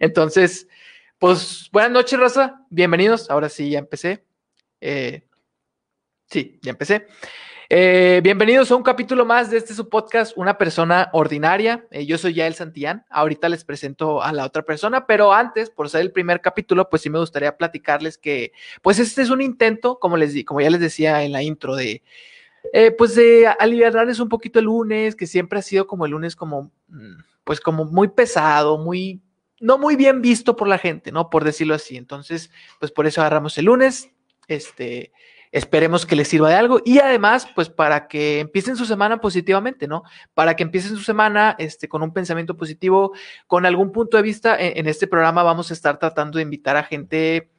Entonces, pues buenas noches, Raza. Bienvenidos. Ahora sí, ya empecé. Eh, sí, ya empecé. Eh, bienvenidos a un capítulo más de este su podcast, Una persona ordinaria. Eh, yo soy Yael Santillán. Ahorita les presento a la otra persona, pero antes, por ser el primer capítulo, pues sí me gustaría platicarles que, pues este es un intento, como les di, como ya les decía en la intro, de pues de aliviarles un poquito el lunes, que siempre ha sido como el lunes como, mm, pues como muy pesado, muy, no muy bien visto por la gente, ¿no? Por decirlo así. Entonces, pues por eso agarramos el lunes. Este, Esperemos que les sirva de algo y además, pues para que empiecen su semana positivamente, ¿no? Para que empiecen su semana este, con un pensamiento positivo, con algún punto de vista. En, este programa vamos a estar tratando de invitar a gente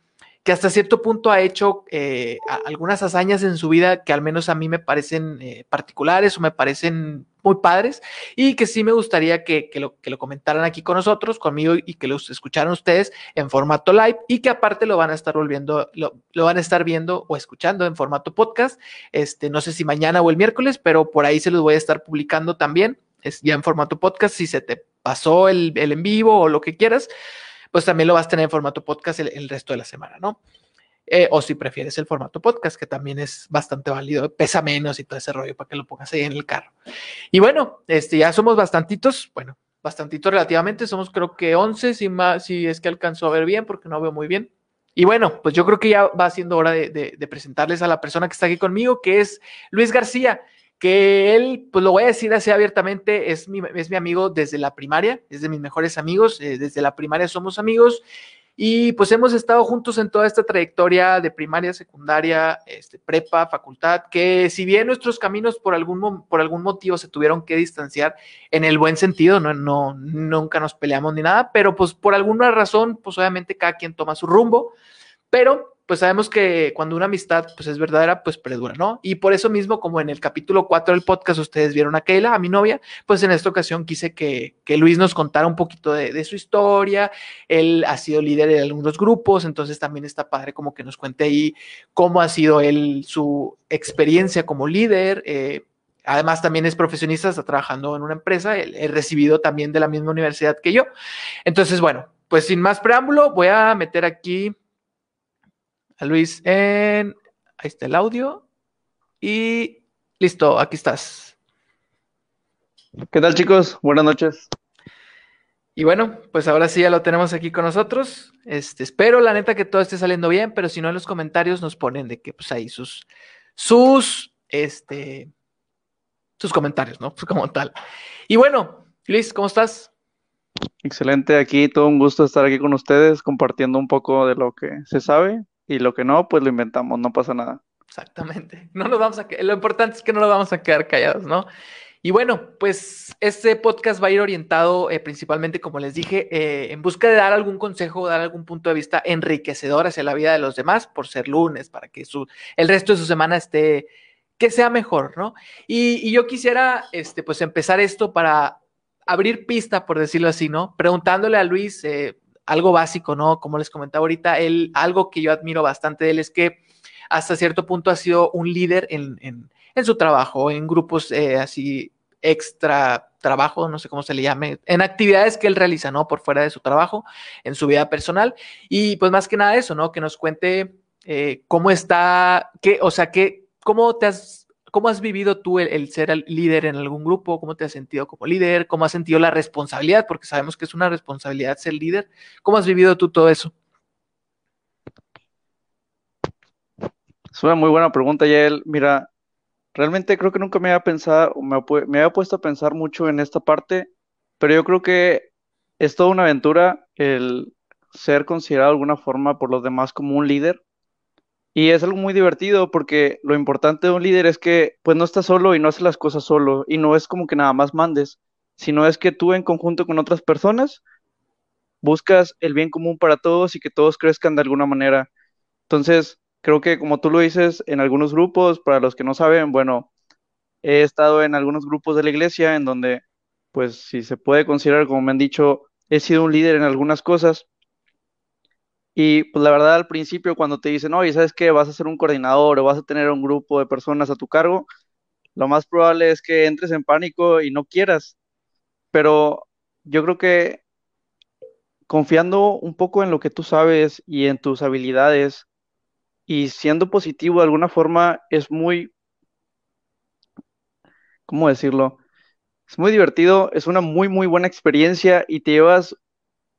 que hasta cierto punto ha hecho eh, algunas hazañas en su vida que al menos a mí me parecen eh, particulares o me parecen muy padres y que sí me gustaría que, lo, que lo comentaran aquí con nosotros, conmigo y que los escucharan ustedes en formato live y que aparte lo van a estar volviendo, lo, van a estar viendo o escuchando en formato podcast. Este, no sé si mañana o el miércoles, pero por ahí se los voy a estar publicando también, ya en formato podcast, si se te pasó el, el en vivo o lo que quieras, pues también lo vas a tener en formato podcast el resto de la semana, ¿no? Eh, o si prefieres el formato podcast, que también es bastante válido, pesa menos y todo ese rollo para que lo pongas ahí en el carro. Y bueno, este, ya somos bastantitos, bueno, bastantitos relativamente, somos creo que 11, si, más, si es que alcanzó a ver bien, porque no veo muy bien. Y bueno, pues yo creo que ya va siendo hora de, presentarles a la persona que está aquí conmigo, que es Luis García, que él, pues lo voy a decir así abiertamente, es mi, es mi amigo desde la primaria, es de mis mejores amigos, eh, desde la primaria somos amigos y pues hemos estado juntos en toda esta trayectoria de primaria, secundaria, este, prepa, facultad, que si bien nuestros caminos por algún, por algún motivo se tuvieron que distanciar en el buen sentido, no, no, nunca nos peleamos ni nada, pero pues por alguna razón, pues obviamente cada quien toma su rumbo, pero pues sabemos que cuando una amistad pues es verdadera, pues perdura, ¿no? Y por eso mismo, como en el capítulo 4 del podcast ustedes vieron a Keila, a mi novia, pues en esta ocasión quise que, que Luis nos contara un poquito de, su historia, él ha sido líder de algunos grupos, entonces también está padre como que nos cuente ahí cómo ha sido él, su experiencia como líder, eh, Además, también es profesionista, está trabajando en una empresa, he recibido también de la misma universidad que yo. Entonces, bueno, pues sin más preámbulo, voy a meter aquí a Luis en... Ahí está el audio. Y listo, aquí estás. ¿Qué tal chicos? Buenas noches. Y bueno, pues ahora sí ya lo tenemos aquí con nosotros. Este, espero la neta que todo esté saliendo bien, pero si no en los comentarios nos ponen de que pues ahí sus sus este sus comentarios, ¿no? Pues como tal. Y bueno, Luis, ¿cómo estás? Excelente, aquí todo un gusto estar aquí con ustedes compartiendo un poco de lo que se sabe y lo que no, pues lo inventamos, no pasa nada. Exactamente. No nos vamos a lo importante es que no nos vamos a quedar callados, ¿no? Y bueno, pues este podcast va a ir orientado eh, principalmente, como les dije, eh, en busca de dar algún consejo, dar algún punto de vista enriquecedor hacia la vida de los demás, por ser lunes, para que su, el resto de su semana esté, que sea mejor, ¿no? Y, yo quisiera, este, pues empezar esto para abrir pista, por decirlo así, ¿no? Preguntándole a Luis, eh, algo básico, ¿no? Como les comentaba ahorita, él, algo que yo admiro bastante de él es que hasta cierto punto ha sido un líder en, en, su trabajo, en grupos eh, así extra trabajo, no sé cómo se le llame, en actividades que él realiza, ¿no? Por fuera de su trabajo, en su vida personal. Y pues más que nada eso, ¿no? Que nos cuente eh, cómo está, qué, o sea, qué, cómo te has ¿Cómo has vivido tú el, ser líder en algún grupo? ¿Cómo te has sentido como líder? ¿Cómo has sentido la responsabilidad? Porque sabemos que es una responsabilidad ser líder. ¿Cómo has vivido tú todo eso? Es una muy buena pregunta, Yael. Mira, realmente creo que nunca me había pensado, me, me había puesto a pensar mucho en esta parte, pero yo creo que es toda una aventura el ser considerado de alguna forma por los demás como un líder y es algo muy divertido porque lo importante de un líder es que pues no estás solo y no haces las cosas solo y no es como que nada más mandes, sino es que tú en conjunto con otras personas buscas el bien común para todos y que todos crezcan de alguna manera. Entonces, creo que como tú lo dices, en algunos grupos, para los que no saben, bueno, he estado en algunos grupos de la iglesia en donde, pues si se puede considerar, como me han dicho, he sido un líder en algunas cosas y pues la verdad al principio cuando te dicen, oye, ¿sabes qué? Vas a ser un coordinador o vas a tener un grupo de personas a tu cargo, lo más probable es que entres en pánico y no quieras. Pero yo creo que confiando un poco en lo que tú sabes y en tus habilidades y siendo positivo de alguna forma es muy, ¿cómo decirlo? Es muy divertido, es una muy, muy buena experiencia y te llevas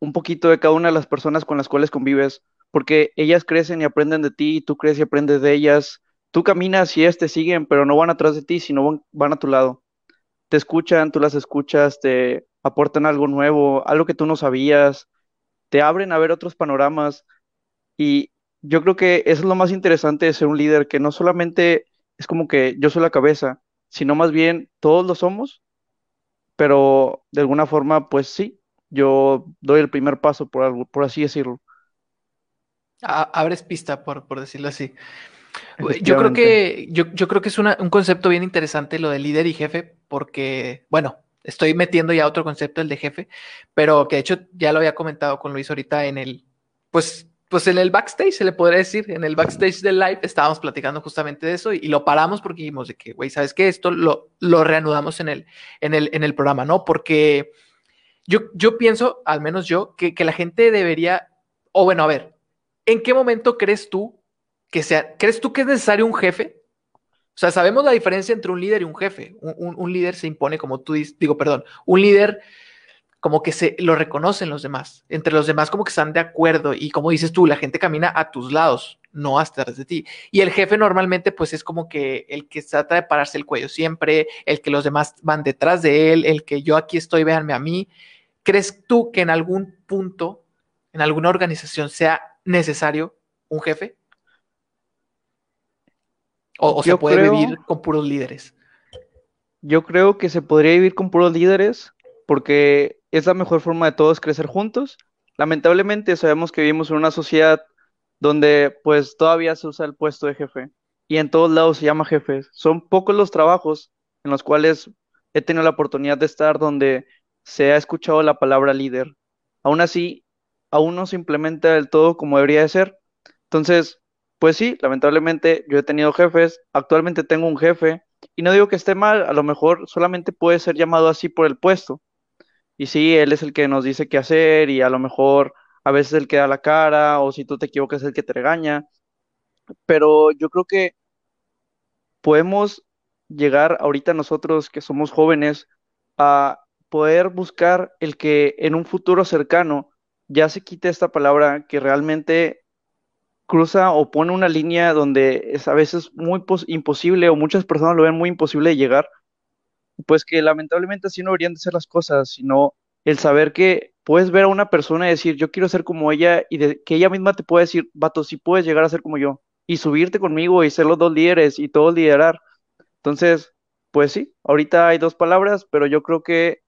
un poquito de cada una de las personas con las cuales convives, porque ellas crecen y aprenden de ti, y tú creces y aprendes de ellas. Tú caminas y ellas te siguen, pero no van atrás de ti, sino van, van a tu lado. Te escuchan, tú las escuchas, te aportan algo nuevo, algo que tú no sabías, te abren a ver otros panoramas. Y yo creo que eso es lo más interesante de ser un líder, que no solamente es como que yo soy la cabeza, sino más bien todos lo somos, pero de alguna forma, pues sí, yo doy el primer paso, por, algo, por así decirlo. abres pista, por, por decirlo así. Yo creo que, yo, yo creo que es una, un concepto bien interesante lo de líder y jefe, porque, bueno, estoy metiendo ya otro concepto, el de jefe, pero que de hecho ya lo había comentado con Luis ahorita en el, pues, pues en el backstage, se le podría decir, en el backstage del live estábamos platicando justamente de eso y, lo paramos porque dijimos de que, güey, ¿sabes qué? Esto lo, lo reanudamos en el, en, el, en el programa, ¿no? Porque yo, pienso, al menos yo, que, que la gente debería, o bueno, a ver, ¿en qué momento crees tú que sea, crees tú que es necesario un jefe? O sea, sabemos la diferencia entre un líder y un jefe. Un, líder se impone, como tú dices, digo, perdón, un líder como que se lo reconocen los demás. Entre los demás como que están de acuerdo y como dices tú, la gente camina a tus lados, no hasta de ti. Y el jefe normalmente pues es como que el que trata de pararse el cuello siempre, el que los demás van detrás de él, el que yo aquí estoy, véanme a mí. ¿Crees tú que en algún punto, en alguna organización sea necesario un jefe? O, se puede vivir con puros líderes. Yo creo que se podría vivir con puros líderes porque es la mejor forma de todos crecer juntos. Lamentablemente sabemos que vivimos en una sociedad donde pues todavía se usa el puesto de jefe y en todos lados se llama jefes. Son pocos los trabajos en los cuales he tenido la oportunidad de estar donde se ha escuchado la palabra líder. Aún así, aún no se implementa del todo como debería de ser. Entonces, pues sí, lamentablemente yo he tenido jefes, actualmente tengo un jefe y no digo que esté mal, a lo mejor solamente puede ser llamado así por el puesto. Y sí, él es el que nos dice qué hacer y a lo mejor a veces el que da la cara o si tú te equivocas el que te regaña. Pero yo creo que podemos llegar ahorita nosotros que somos jóvenes a poder buscar el que en un futuro cercano ya se quite esta palabra que realmente cruza o pone una línea donde es a veces muy imposible o muchas personas lo ven muy imposible de llegar, pues que lamentablemente así no deberían de ser las cosas, sino el saber que puedes ver a una persona y decir, yo quiero ser como ella y que ella misma te puede decir, vato, si puedes llegar a ser como yo y subirte conmigo y ser los dos líderes y todos liderar. Entonces, pues sí, ahorita hay dos palabras, pero yo creo que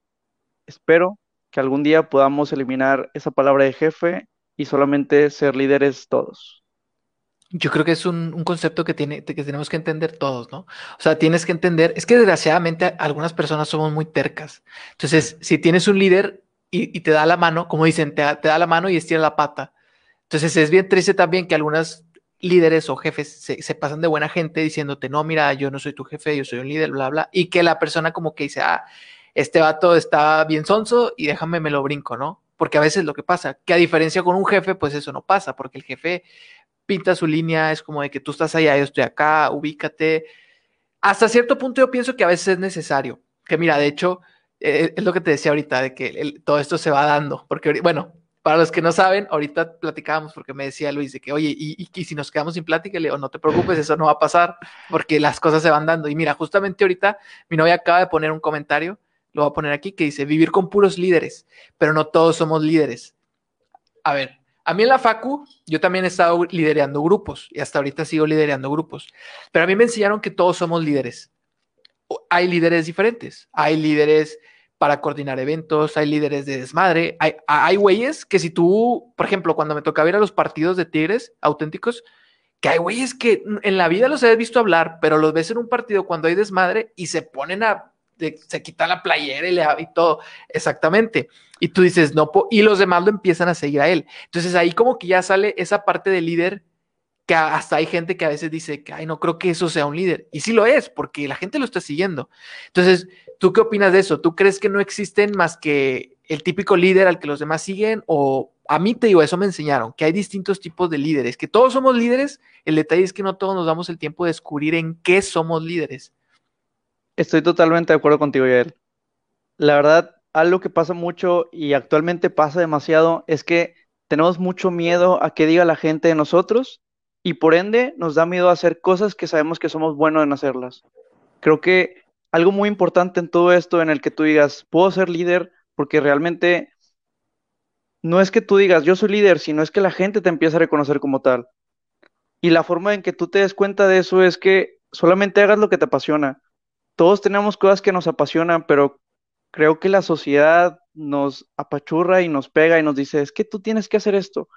espero que algún día podamos eliminar esa palabra de jefe y solamente ser líderes todos. Yo creo que es un, concepto que, tiene, que tenemos que entender todos, ¿no? O sea, tienes que entender, es que desgraciadamente algunas personas somos muy tercas. Entonces, si tienes un líder y, te da la mano, como dicen, te, da la mano y estira la pata. Entonces, es bien triste también que algunas líderes o jefes se, se, pasan de buena gente diciéndote, no, mira, yo no soy tu jefe, yo soy un líder, bla, bla, y que la persona como que dice, ah, este vato está bien sonso y déjame me lo brinco, ¿no? Porque a veces lo que pasa, que a diferencia con un jefe, pues eso no pasa, porque el jefe pinta su línea, es como de que tú estás allá, yo estoy acá, ubícate. Hasta cierto punto yo pienso que a veces es necesario, que mira, de hecho, eh, es lo que te decía ahorita, de que todo esto se va dando, porque bueno, para los que no saben, ahorita platicábamos porque me decía Luis de que, oye, y, y, si nos quedamos sin plática, le digo, no te preocupes, eso no va a pasar, porque las cosas se van dando. Y mira, justamente ahorita mi novia acaba de poner un comentario, lo voy a poner aquí, que dice, vivir con puros líderes, pero no todos somos líderes. A ver, a mí en la Facu, yo también he estado liderando grupos y hasta ahorita sigo liderando grupos, pero a mí me enseñaron que todos somos líderes. Hay líderes diferentes, hay líderes para coordinar eventos, hay líderes de desmadre, hay, hay güeyes que si tú, por ejemplo, cuando me tocaba ir a los partidos de Tigres auténticos, que hay güeyes que en la vida los he visto hablar, pero los ves en un partido cuando hay desmadre y se ponen a se quita la playera y, le, y todo, exactamente. Y tú dices, no, y los demás lo empiezan a seguir a él. Entonces ahí como que ya sale esa parte de líder que hasta hay gente que a veces dice que, ay, no creo que eso sea un líder. Y sí lo es, porque la gente lo está siguiendo. Entonces, ¿tú qué opinas de eso? ¿Tú crees que no existen más que el típico líder al que los demás siguen o a mí te digo, eso me enseñaron, que hay distintos tipos de líderes, que todos somos líderes, el detalle es que no todos nos damos el tiempo de descubrir en qué somos líderes. Estoy totalmente de acuerdo contigo, Yael. La verdad, algo que pasa mucho y actualmente pasa demasiado es que tenemos mucho miedo a que diga la gente de nosotros y por ende nos da miedo a hacer cosas que sabemos que somos buenos en hacerlas. Creo que algo muy importante en todo esto en el que tú digas, puedo ser líder porque realmente no es que tú digas, yo soy líder, sino es que la gente te empieza a reconocer como tal. Y la forma en que tú te des cuenta de eso es que solamente hagas lo que te apasiona. Todos tenemos cosas que nos apasionan, pero creo que la sociedad nos apachurra y nos pega y nos dice, es que tú tienes que hacer esto.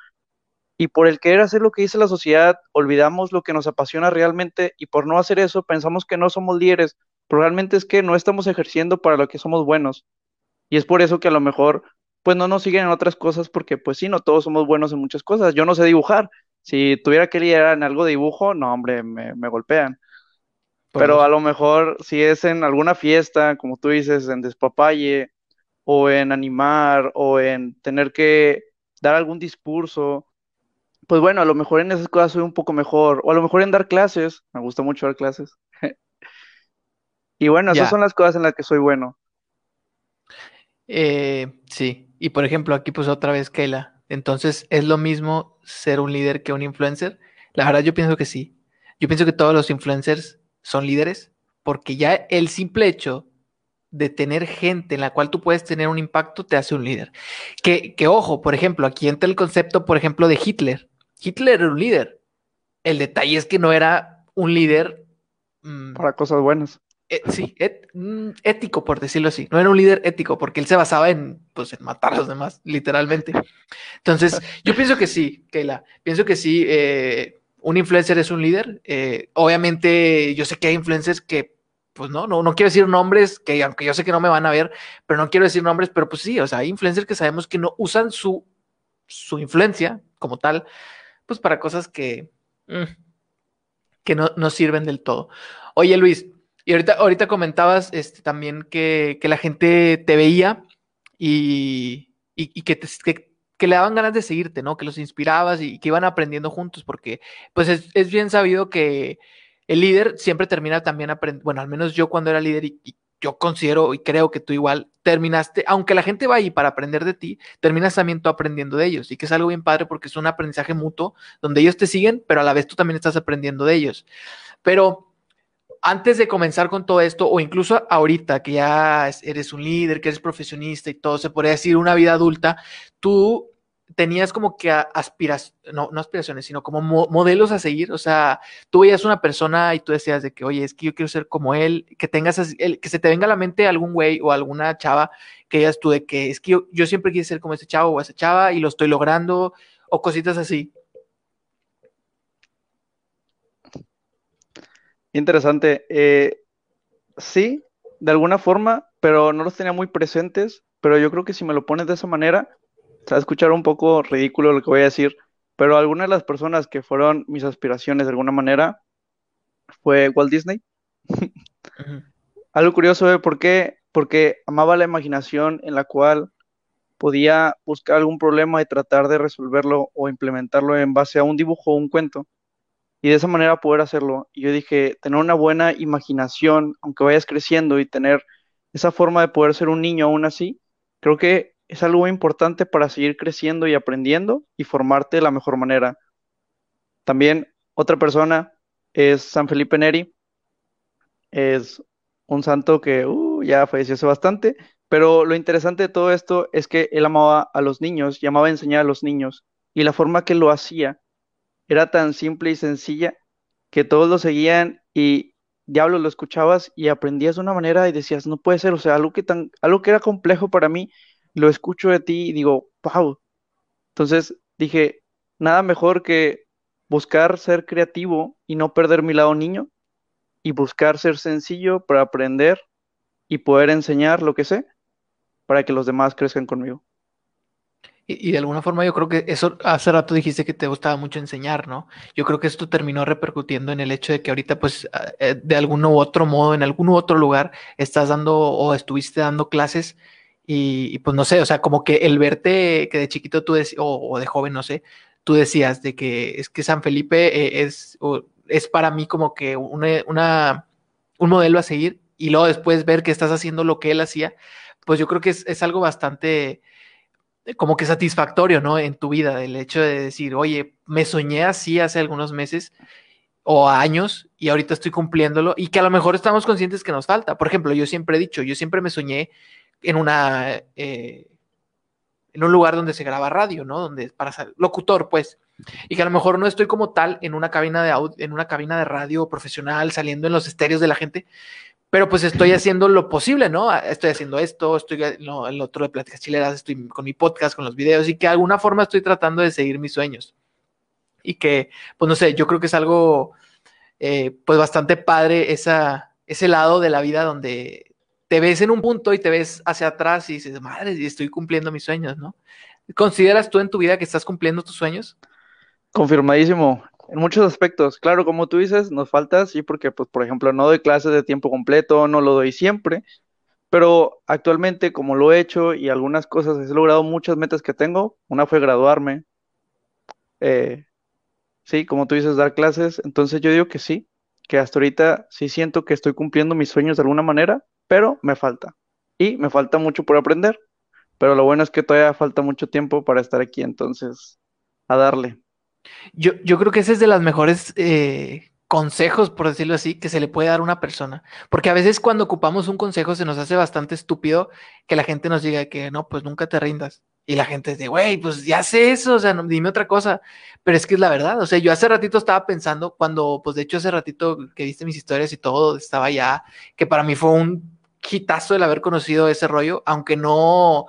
Y por el querer hacer lo que dice la sociedad, olvidamos lo que nos apasiona realmente y por no hacer eso pensamos que no somos líderes, pero realmente es que no estamos ejerciendo para lo que somos buenos. Y es por eso que a lo mejor pues no nos siguen en otras cosas porque pues sí, no todos somos buenos en muchas cosas. Yo no sé dibujar. Si tuviera que liderar en algo de dibujo, no, hombre, me, golpean. Pero a lo mejor si es en alguna fiesta, como tú dices, en despapalle, o en animar, o en tener que dar algún discurso, pues bueno, a lo mejor en esas cosas soy un poco mejor, o a lo mejor en dar clases, me gusta mucho dar clases. y bueno, esas son las cosas en las que soy bueno. Eh, sí, y por ejemplo, aquí pues otra vez Keila. Entonces, ¿es lo mismo ser un líder que un influencer? La verdad yo pienso que sí. Yo pienso que todos los influencers son líderes porque ya el simple hecho de tener gente en la cual tú puedes tener un impacto te hace un líder. Que, que ojo, por ejemplo, aquí entra el concepto, por ejemplo, de Hitler. Hitler era un líder. El detalle es que no era un líder mm, para cosas buenas. Eh, sí, mm, ético, por decirlo así. No era un líder ético, porque él se basaba en, pues, en matar a los demás, literalmente. Entonces, yo pienso que sí, Keila. Pienso que sí, eh, un influencer es un líder. Eh, obviamente, yo sé que hay influencers que, pues no, no, no quiero decir nombres, que aunque yo sé que no me van a ver, pero no quiero decir nombres, pero pues sí, o sea, hay influencers que sabemos que no usan su, su influencia como tal, pues para cosas que, mm, que no, no sirven del todo. Oye, Luis, y ahorita, ahorita comentabas este, también que, la gente te veía y, que, que, le daban ganas de seguirte, ¿no? Que los inspirabas y que iban aprendiendo juntos, porque pues es, bien sabido que el líder siempre termina también aprendiendo, bueno, al menos yo cuando era líder y, yo considero y creo que tú igual terminaste, aunque la gente va ahí para aprender de ti, terminas también tú aprendiendo de ellos y que es algo bien padre porque es un aprendizaje mutuo donde ellos te siguen, pero a la vez tú también estás aprendiendo de ellos. Pero antes de comenzar con todo esto, o incluso ahorita que ya eres un líder, que eres profesionista y todo, se podría decir una vida adulta, tú tenías como que aspiraciones, no, no aspiraciones, sino como modelos a seguir. O sea, tú veías una persona y tú decías de que, oye, es que yo quiero ser como él, que tengas, el, que se te venga a la mente algún güey o alguna chava que digas tú de que es que yo, yo siempre quise ser como ese chavo o esa chava y lo estoy logrando, o cositas así. Interesante. Eh, sí, de alguna forma, pero no los tenía muy presentes. Pero yo creo que si me lo pones de esa manera, se va a escuchar un poco ridículo lo que voy a decir. Pero algunas de las personas que fueron mis aspiraciones de alguna manera fue Walt Disney. Algo curioso, ¿eh? ¿por qué? Porque amaba la imaginación en la cual podía buscar algún problema y tratar de resolverlo o implementarlo en base a un dibujo o un cuento y de esa manera poder hacerlo. Y yo dije, tener una buena imaginación, aunque vayas creciendo y tener esa forma de poder ser un niño aún así, creo que es algo importante para seguir creciendo y aprendiendo y formarte de la mejor manera. También otra persona es San Felipe Neri. Es un santo que uh, ya falleció hace bastante, pero lo interesante de todo esto es que él amaba a los niños y amaba enseñar a los niños. Y la forma que lo hacía era tan simple y sencilla que todos lo seguían y diablo lo escuchabas y aprendías de una manera y decías, no puede ser, o sea, algo que tan, algo que era complejo para mí, lo escucho de ti y digo, wow. Entonces dije, nada mejor que buscar ser creativo y no perder mi lado niño y buscar ser sencillo para aprender y poder enseñar lo que sé para que los demás crezcan conmigo. Y, de alguna forma yo creo que eso, hace rato dijiste que te gustaba mucho enseñar, ¿no? Yo creo que esto terminó repercutiendo en el hecho de que ahorita, pues, ah, eh, de algún u otro modo, en algún u otro lugar, estás dando o estuviste dando clases Y, pues no sé, o sea, como que el verte que de chiquito tú decías, o, de joven, no sé, tú decías de que es que San Felipe eh, es, es para mí como que una, una, un modelo a seguir y luego después ver que estás haciendo lo que él hacía, pues yo creo que es, es algo bastante como que satisfactorio, ¿no? En tu vida, el hecho de decir, oye, me soñé así hace algunos meses o años y ahorita estoy cumpliéndolo y que a lo mejor estamos conscientes que nos falta. Por ejemplo, yo siempre he dicho, yo siempre me soñé en una, eh, en un lugar donde se graba radio, ¿no? Donde para ser locutor, pues, y que a lo mejor no estoy como tal en una cabina de audio, en una cabina de radio profesional, saliendo en los estéreos de la gente, pero pues estoy haciendo lo posible, ¿no? Estoy haciendo esto, estoy en el otro de Pláticas Chileras, estoy con mi podcast, con los videos y que de alguna forma estoy tratando de seguir mis sueños. Y que, pues no sé, yo creo que es algo, eh, pues bastante padre esa, ese lado de la vida donde te ves en un punto y te ves hacia atrás y dices, madre, estoy cumpliendo mis sueños, ¿no? ¿Consideras tú en tu vida que estás cumpliendo tus sueños? Confirmadísimo, en muchos aspectos. Claro, como tú dices, nos falta, sí, porque, pues, por ejemplo, no doy clases de tiempo completo, no lo doy siempre, pero actualmente, como lo he hecho y algunas cosas, he logrado muchas metas que tengo. Una fue graduarme, eh, sí, como tú dices, dar clases. Entonces yo digo que sí, que hasta ahorita sí siento que estoy cumpliendo mis sueños de alguna manera, pero me falta. Y me falta mucho por aprender. Pero lo bueno es que todavía falta mucho tiempo para estar aquí, entonces, a darle. Yo, yo creo que ese es de los mejores eh, consejos, por decirlo así, que se le puede dar a una persona. Porque a veces cuando ocupamos un consejo se nos hace bastante estúpido que la gente nos diga que no, pues nunca te rindas. Y la gente dice, güey, pues ya sé eso, o sea, no, dime otra cosa. Pero es que es la verdad, o sea, yo hace ratito estaba pensando, cuando, pues de hecho hace ratito que viste mis historias y todo, estaba ya, que para mí fue un hitazo el haber conocido ese rollo, aunque no,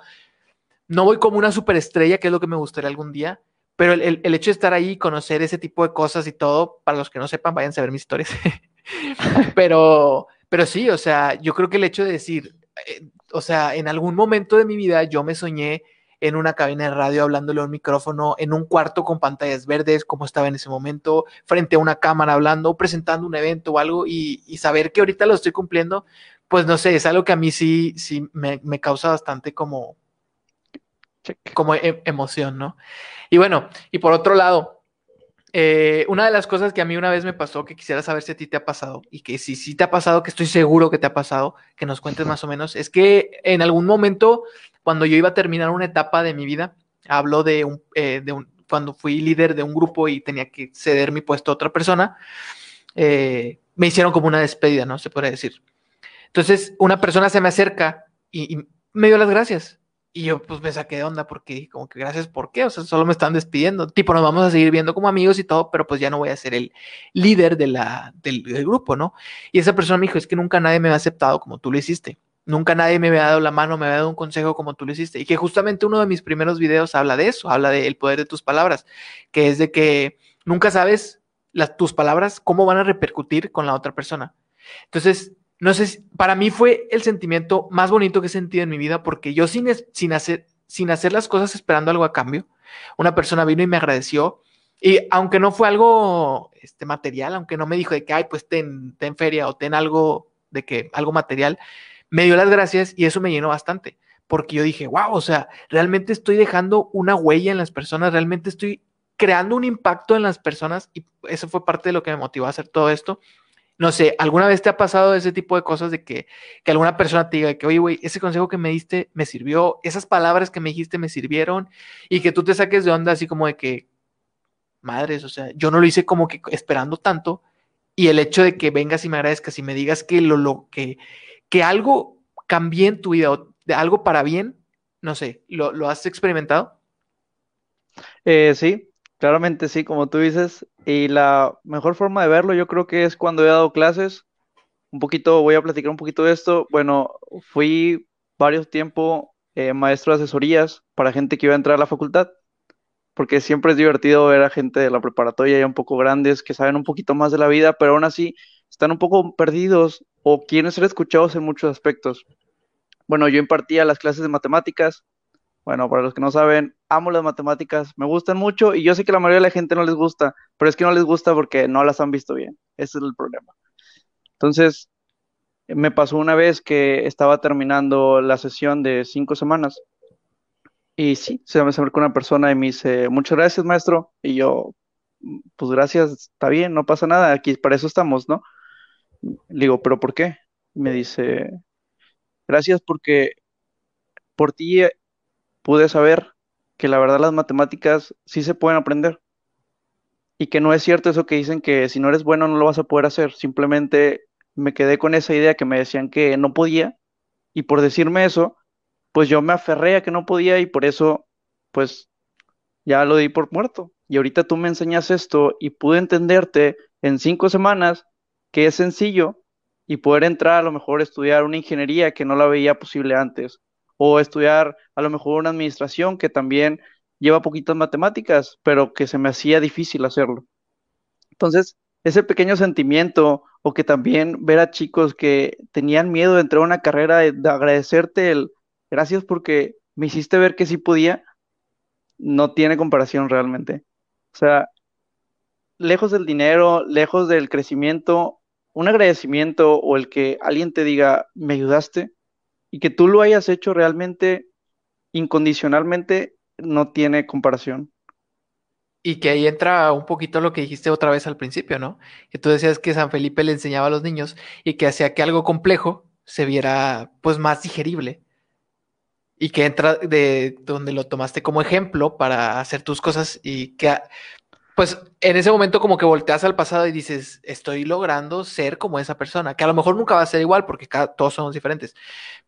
no voy como una superestrella, que es lo que me gustaría algún día, pero el, el, hecho de estar ahí, conocer ese tipo de cosas y todo, para los que no sepan, váyanse a ver mis historias. pero, pero sí, o sea, yo creo que el hecho de decir, eh, o sea, en algún momento de mi vida yo me soñé en una cabina de radio hablándole a un micrófono, en un cuarto con pantallas verdes, como estaba en ese momento, frente a una cámara hablando, presentando un evento o algo, y, y saber que ahorita lo estoy cumpliendo, pues no sé, es algo que a mí sí, sí me, me causa bastante como, como e emoción, ¿no? Y bueno, y por otro lado, eh, una de las cosas que a mí una vez me pasó, que quisiera saber si a ti te ha pasado, y que si sí te ha pasado, que estoy seguro que te ha pasado, que nos cuentes más o menos, es que en algún momento, cuando yo iba a terminar una etapa de mi vida, hablo de un, eh, de un cuando fui líder de un grupo y tenía que ceder mi puesto a otra persona, eh, me hicieron como una despedida, ¿no? Se puede decir. Entonces, una persona se me acerca y, y me dio las gracias. Y yo pues me saqué de onda porque como que gracias, ¿por qué? O sea, solo me están despidiendo. Tipo, nos vamos a seguir viendo como amigos y todo, pero pues ya no voy a ser el líder de la, del, grupo, ¿no? Y esa persona me dijo, es que nunca nadie me ha aceptado como tú lo hiciste. Nunca nadie me había dado la mano, me había dado un consejo como tú lo hiciste. Y que justamente uno de mis primeros videos habla de eso, habla del poder de tus palabras, que es de que nunca sabes las, tus palabras cómo van a repercutir con la otra persona. Entonces, no sé, para mí fue el sentimiento más bonito que he sentido en mi vida porque yo sin, sin, hacer, sin hacer las cosas esperando algo a cambio, una persona vino y me agradeció. Y aunque no fue algo este, material, aunque no me dijo de que, ay, pues ten, ten feria o ten algo de que, algo material, me dio las gracias y eso me llenó bastante. Porque yo dije, wow, o sea, realmente estoy dejando una huella en las personas, realmente estoy creando un impacto en las personas y eso fue parte de lo que me motivó a hacer todo esto. No sé, ¿alguna vez te ha pasado ese tipo de cosas de que, que alguna persona te diga que, oye, güey, ese consejo que me diste me sirvió, esas palabras que me dijiste me sirvieron y que tú te saques de onda así como de que, madres, o sea, yo no lo hice como que esperando tanto y el hecho de que vengas y me agradezcas y me digas que lo, lo que, que algo cambie en tu vida o de algo para bien, no sé, ¿lo, lo has experimentado? Eh, sí, Claramente sí, como tú dices, y la mejor forma de verlo yo creo que es cuando he dado clases. Un poquito, voy a platicar un poquito de esto. Bueno, fui varios tiempo eh, maestro de asesorías para gente que iba a entrar a la facultad, porque siempre es divertido ver a gente de la preparatoria ya un poco grandes que saben un poquito más de la vida, pero aún así están un poco perdidos o quieren ser escuchados en muchos aspectos. Bueno, yo impartía las clases de matemáticas, bueno, para los que no saben, amo las matemáticas, me gustan mucho y yo sé que la mayoría de la gente no les gusta, pero es que no les gusta porque no las han visto bien. Ese es el problema. Entonces, me pasó una vez que estaba terminando la sesión de cinco semanas y sí, se me acercó una persona y me dice, muchas gracias, maestro. Y yo, pues gracias, está bien, no pasa nada, aquí para eso estamos, ¿no? Le digo, ¿pero por qué? Me dice, gracias porque por ti pude saber que la verdad las matemáticas sí se pueden aprender y que no es cierto eso que dicen que si no eres bueno no lo vas a poder hacer. Simplemente me quedé con esa idea que me decían que no podía y por decirme eso, pues yo me aferré a que no podía y por eso, pues ya lo di por muerto. Y ahorita tú me enseñas esto y pude entenderte en cinco semanas que es sencillo y poder entrar a lo mejor a estudiar una ingeniería que no la veía posible antes o estudiar a lo mejor una administración que también lleva poquitas matemáticas, pero que se me hacía difícil hacerlo. Entonces, ese pequeño sentimiento o que también ver a chicos que tenían miedo de entrar a una carrera, de agradecerte el gracias porque me hiciste ver que sí podía, no tiene comparación realmente. O sea, lejos del dinero, lejos del crecimiento, un agradecimiento o el que alguien te diga, me ayudaste, y que tú lo hayas hecho realmente incondicionalmente, no tiene comparación. Y que ahí entra un poquito lo que dijiste otra vez al principio, ¿no? Que tú decías que San Felipe le enseñaba a los niños y que hacía que algo complejo se viera pues más digerible. Y que entra de donde lo tomaste como ejemplo para hacer tus cosas y que pues en ese momento como que volteas al pasado y dices, estoy logrando ser como esa persona, que a lo mejor nunca va a ser igual porque todos somos diferentes,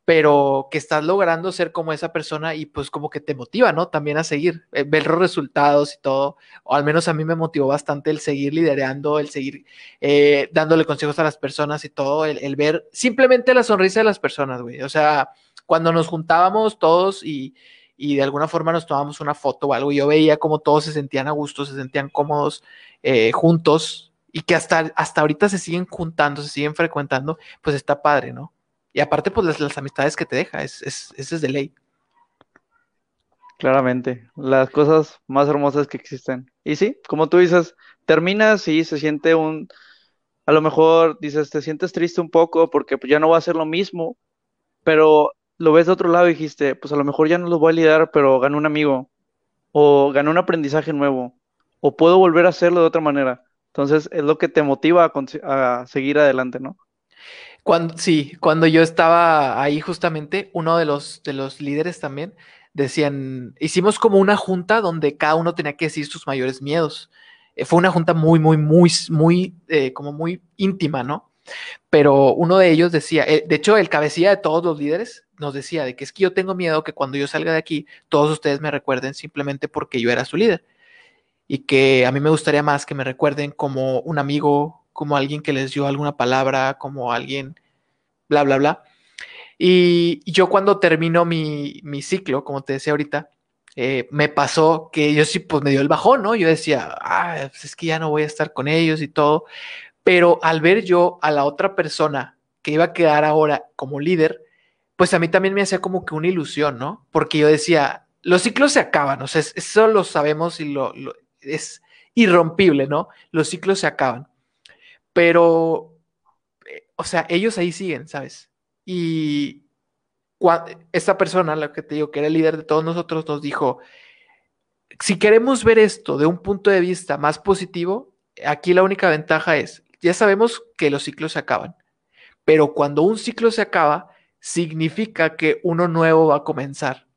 pero que estás logrando ser como esa persona y pues como que te motiva, ¿no? También a seguir, eh, ver los resultados y todo, o al menos a mí me motivó bastante el seguir liderando, el seguir eh, dándole consejos a las personas y todo, el, el ver simplemente la sonrisa de las personas, güey, o sea, cuando nos juntábamos todos y y de alguna forma nos tomamos una foto o algo. Yo veía como todos se sentían a gusto, se sentían cómodos eh, juntos y que hasta, hasta ahorita se siguen juntando, se siguen frecuentando, pues está padre, ¿no? Y aparte, pues las, amistades que te deja, es, es, es de ley. Claramente, las cosas más hermosas que existen. Y sí, como tú dices, terminas y se siente un, a lo mejor dices, te sientes triste un poco porque pues, ya no va a ser lo mismo, pero lo ves de otro lado y dijiste, pues a lo mejor ya no lo voy a lidiar, pero gané un amigo, o gané un aprendizaje nuevo, o puedo volver a hacerlo de otra manera. Entonces es lo que te motiva a, seguir adelante, ¿no? Cuando, sí, cuando yo estaba ahí justamente, uno de los, de los líderes también decían, hicimos como una junta donde cada uno tenía que decir sus mayores miedos. Eh, fue una junta muy, muy, muy, muy, eh, como muy íntima, ¿no? Pero uno de ellos decía, eh, de hecho, el cabecilla de todos los líderes nos decía de que es que yo tengo miedo que cuando yo salga de aquí, todos ustedes me recuerden simplemente porque yo era su líder. Y que a mí me gustaría más que me recuerden como un amigo, como alguien que les dio alguna palabra, como alguien, bla, bla, bla. Y yo cuando termino mi, ciclo, como te decía ahorita, eh, me pasó que yo sí, pues me dio el bajón, ¿no? Yo decía, ah, pues es que ya no voy a estar con ellos y todo. Pero al ver yo a la otra persona que iba a quedar ahora como líder, pues a mí también me hacía como que una ilusión, ¿no? Porque yo decía, los ciclos se acaban, o sea, eso lo sabemos y lo, es irrompible, ¿no? Los ciclos se acaban. Pero, eh, o sea, ellos ahí siguen, ¿sabes? Y esta persona, la que te digo que era el líder de todos nosotros, nos dijo, si queremos ver esto de un punto de vista más positivo, aquí la única ventaja es, ya sabemos que los ciclos se acaban, pero cuando un ciclo se acaba, significa que uno nuevo va a comenzar.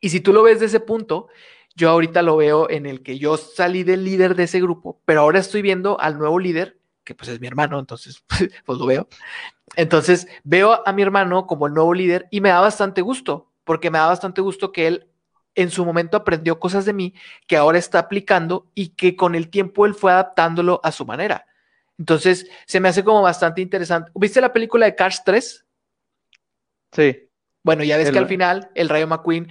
Y si tú lo ves de ese punto, yo ahorita lo veo en el que yo salí del líder de ese grupo, pero ahora estoy viendo al nuevo líder, que pues es mi hermano, entonces pues lo veo. Entonces veo a mi hermano como el nuevo líder y me da bastante gusto, porque me da bastante gusto que él en su momento aprendió cosas de mí que ahora está aplicando y que con el tiempo él fue adaptándolo a su manera. Entonces se me hace como bastante interesante. ¿Viste la película de Cars 3? Sí. Bueno, ya ves que al final el Rayo McQueen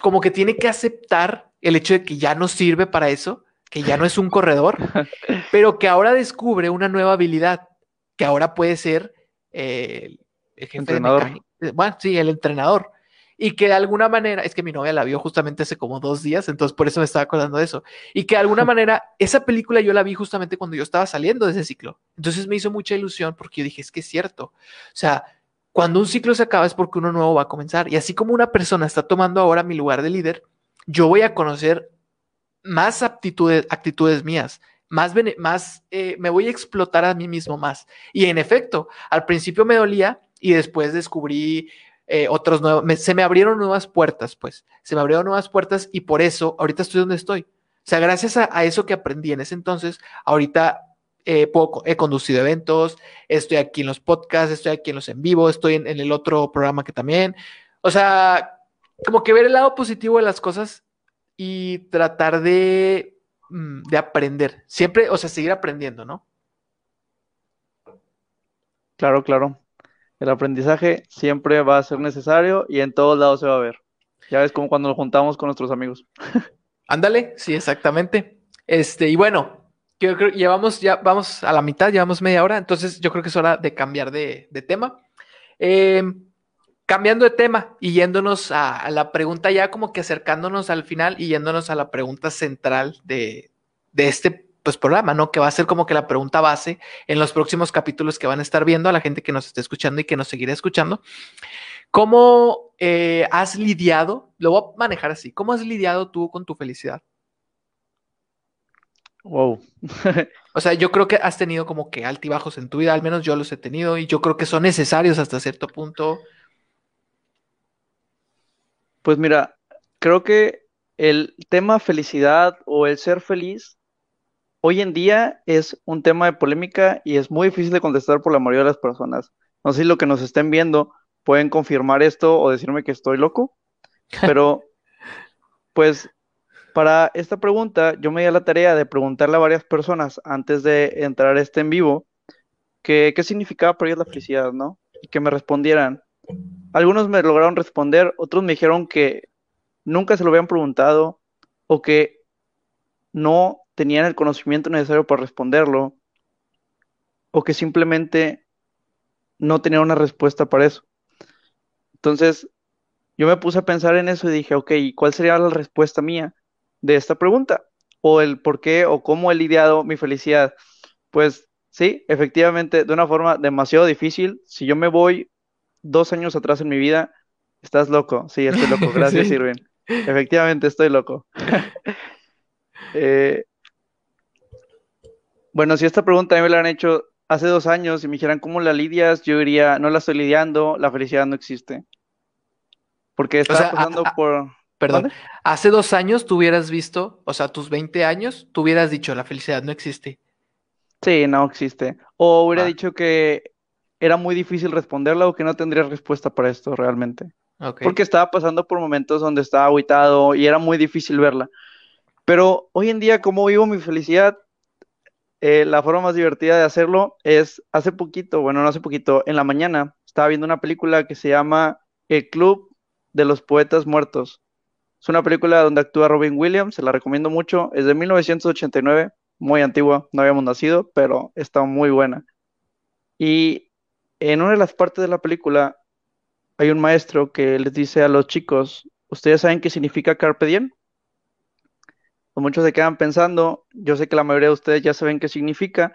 como que tiene que aceptar el hecho de que ya no sirve para eso, que ya no es un corredor, pero que ahora descubre una nueva habilidad, que ahora puede ser eh, el jefe entrenador. de Bueno, sí, el entrenador. Y que de alguna manera, es que mi novia la vio justamente hace como dos días, entonces por eso me estaba acordando de eso, y que de alguna manera esa película yo la vi justamente cuando yo estaba saliendo de ese ciclo, entonces me hizo mucha ilusión porque yo dije, es que es cierto, o sea, cuando un ciclo se acaba es porque uno nuevo va a comenzar, y así como una persona está tomando ahora mi lugar de líder, yo voy a conocer más aptitudes, actitudes mías, más, más eh, me voy a explotar a mí mismo más. Y en efecto, al principio me dolía y después descubrí eh, otros nuevos, se me abrieron nuevas puertas, pues, se me abrieron nuevas puertas y por eso ahorita estoy donde estoy. O sea, gracias a, eso que aprendí en ese entonces, ahorita eh, he conducido eventos, estoy aquí en los podcasts, estoy aquí en los en vivo, estoy en, en el otro programa que también. O sea, como que ver el lado positivo de las cosas y tratar de Mm, de aprender. Siempre, o sea, seguir aprendiendo, ¿no? Claro, claro. El aprendizaje siempre va a ser necesario y en todos lados se va a ver. Ya ves como cuando nos juntamos con nuestros amigos. Ándale, sí, exactamente. Este, y bueno, yo creo llevamos, ya vamos a la mitad, llevamos media hora, entonces yo creo que es hora de cambiar de, tema. Eh, cambiando de tema y yéndonos a, la pregunta ya como que acercándonos al final y yéndonos a la pregunta central de, este pues, programa, ¿no? Que va a ser como que la pregunta base en los próximos capítulos que van a estar viendo a la gente que nos esté escuchando y que nos seguirá escuchando. ¿Cómo eh, has lidiado, lo voy a manejar así, cómo has lidiado tú con tu felicidad? Wow. o sea, yo creo que has tenido como que altibajos en tu vida, al menos yo los he tenido y yo creo que son necesarios hasta cierto punto pues mira, creo que el tema felicidad o el ser feliz hoy en día es un tema de polémica y es muy difícil de contestar por la mayoría de las personas. No sé si lo que nos estén viendo pueden confirmar esto o decirme que estoy loco, pero pues para esta pregunta yo me di a la tarea de preguntarle a varias personas antes de entrar a este en vivo que, qué significaba para ellos la felicidad, ¿no? Y que me respondieran. Algunos me lograron responder, otros me dijeron que nunca se lo habían preguntado o que no tenían el conocimiento necesario para responderlo o que simplemente no tenían una respuesta para eso. Entonces, yo me puse a pensar en eso y dije, ok, ¿cuál sería la respuesta mía de esta pregunta? O el por qué o cómo he lidiado mi felicidad. Pues sí, efectivamente, de una forma demasiado difícil. Si yo me voy dos años atrás en mi vida, estás loco. Sí, estoy loco. Gracias, Irving. Efectivamente, estoy loco. Eh, bueno, si esta pregunta a mí me la han hecho hace dos años y me dijeran cómo la lidias, yo diría, no la estoy lidiando, la felicidad no existe. Porque está pasando por... Perdón, hace dos años tú hubieras visto, o sea, tus 20 años, tú hubieras dicho, la felicidad no existe. Sí, no existe. O hubiera ah. dicho que era muy difícil responderla o que no tendría respuesta para esto realmente. Porque estaba pasando por momentos donde estaba aguitado y era muy difícil verla. Pero hoy en día, como vivo mi felicidad, eh, la forma más divertida de hacerlo es hace poquito, bueno, no hace poquito, en la mañana estaba viendo una película que se llama El Club de los Poetas Muertos. Es una película donde actúa Robin Williams, se la recomiendo mucho, es de 1989, muy antigua, no habíamos nacido, pero está muy buena. Y en una de las partes de la película hay un maestro que les dice a los chicos, ¿ustedes saben qué significa carpe diem? Pues muchos se quedan pensando, yo sé que la mayoría de ustedes ya saben qué significa,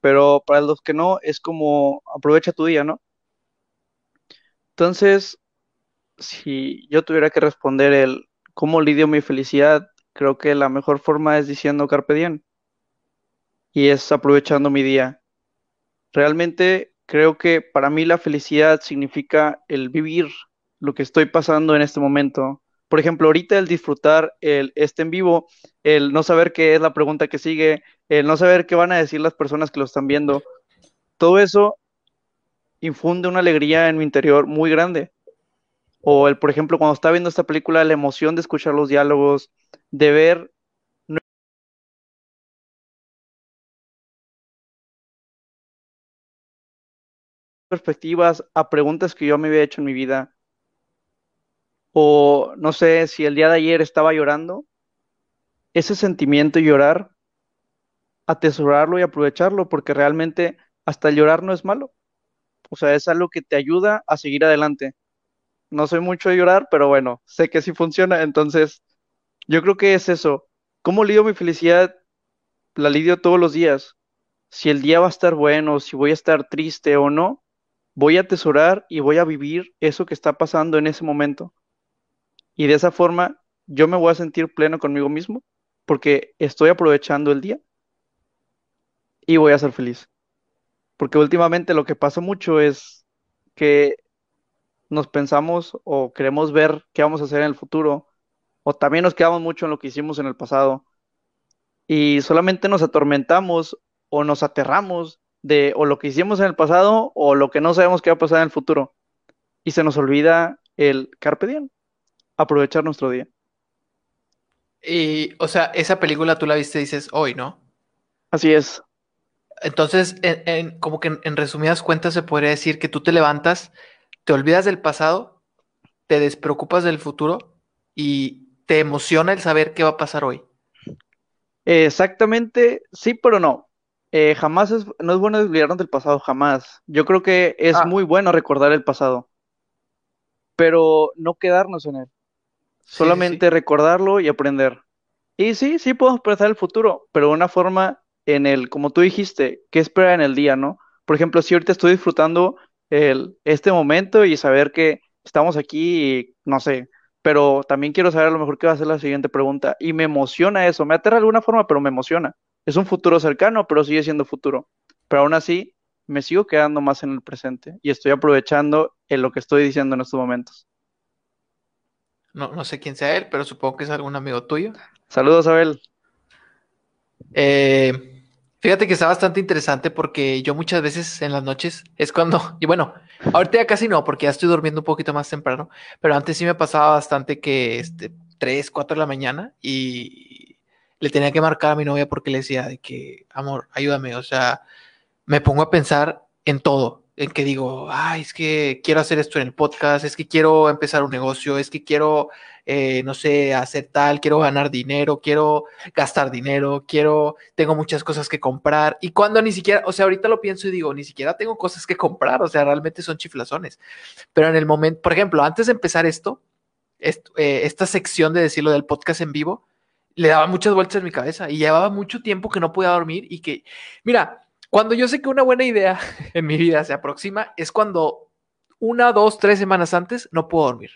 pero para los que no, es como aprovecha tu día, ¿no? Entonces, si yo tuviera que responder el cómo lidio mi felicidad, creo que la mejor forma es diciendo carpe diem. Y es aprovechando mi día. Realmente Creo que para mí la felicidad significa el vivir lo que estoy pasando en este momento. Por ejemplo, ahorita el disfrutar el este en vivo, el no saber qué es la pregunta que sigue, el no saber qué van a decir las personas que lo están viendo, todo eso infunde una alegría en mi interior muy grande. O el, por ejemplo, cuando estaba viendo esta película, la emoción de escuchar los diálogos, de ver perspectivas a preguntas que yo me había hecho en mi vida. O no sé si el día de ayer estaba llorando, ese sentimiento llorar, atesorarlo y aprovecharlo, porque realmente hasta el llorar no es malo. O sea, es algo que te ayuda a seguir adelante. no soy mucho de llorar, pero bueno, sé que sí funciona, entonces yo creo que es eso. ¿Cómo lidio mi felicidad? La lidio todos los días. Si el día va a estar bueno, si voy a estar triste o no, voy a atesorar y voy a vivir eso que está pasando en ese momento. Y de esa forma yo me voy a sentir pleno conmigo mismo porque estoy aprovechando el día y voy a ser feliz. Porque últimamente lo que pasa mucho es que nos pensamos o queremos ver qué vamos a hacer en el futuro, o también nos quedamos mucho en lo que hicimos en el pasado, y solamente nos atormentamos o nos aterramos de o lo que hicimos en el pasado o lo que no sabemos qué va a pasar en el futuro. Y se nos olvida el carpe diem, aprovechar nuestro día. Y, o sea, esa película tú la viste, dices, hoy, ¿no? Así es. Entonces, en, como que en, resumidas cuentas se podría decir que tú te levantas, te olvidas del pasado, te despreocupas del futuro y te emociona el saber qué va a pasar hoy. Exactamente, sí, pero no. Eh, jamás es, no es bueno olvidarnos del pasado, jamás. Yo creo que es ah. muy bueno recordar el pasado, pero no quedarnos en él. Solamente recordarlo y aprender. Y sí, sí podemos pensar el futuro, pero de una forma en el, como tú dijiste, qué espera en el día, ¿no? Por ejemplo, si ahorita estoy disfrutando el, este momento y saber que estamos aquí, no sé, pero también quiero saber a lo mejor qué va a ser la siguiente pregunta. Y me emociona eso, me aterra de alguna forma, pero me emociona. Es un futuro cercano, pero sigue siendo futuro. Pero aún así, me sigo quedando más en el presente y estoy aprovechando en lo que estoy diciendo en estos momentos. No, no sé quién sea él, pero supongo que es algún amigo tuyo. Saludos, Abel. Eh, Fíjate que está bastante interesante porque yo muchas veces en las noches es cuando, y bueno, ahorita ya casi no, porque ya estoy durmiendo un poquito más temprano, pero antes sí me pasaba bastante que este, 3, 4 de la mañana y le tenía que marcar a mi novia porque le decía de que, amor, ayúdame, o sea, me pongo a pensar en todo, en que digo, ay, es que quiero hacer esto en el podcast, es que quiero empezar un negocio, es que quiero eh, no sé, hacer tal, quiero ganar dinero, quiero gastar dinero, quiero, tengo muchas cosas que comprar. Y cuando ni siquiera, o sea, ahorita lo pienso y digo, ni siquiera tengo cosas que comprar, o sea, realmente son chiflazones. Pero en el momento, por ejemplo, antes de empezar esto, eh, esta sección de decirlo del podcast en vivo, le daba muchas vueltas en mi cabeza y llevaba mucho tiempo que no podía dormir y que, mira, cuando yo sé que una buena idea en mi vida se aproxima, es cuando una, dos, tres semanas antes no puedo dormir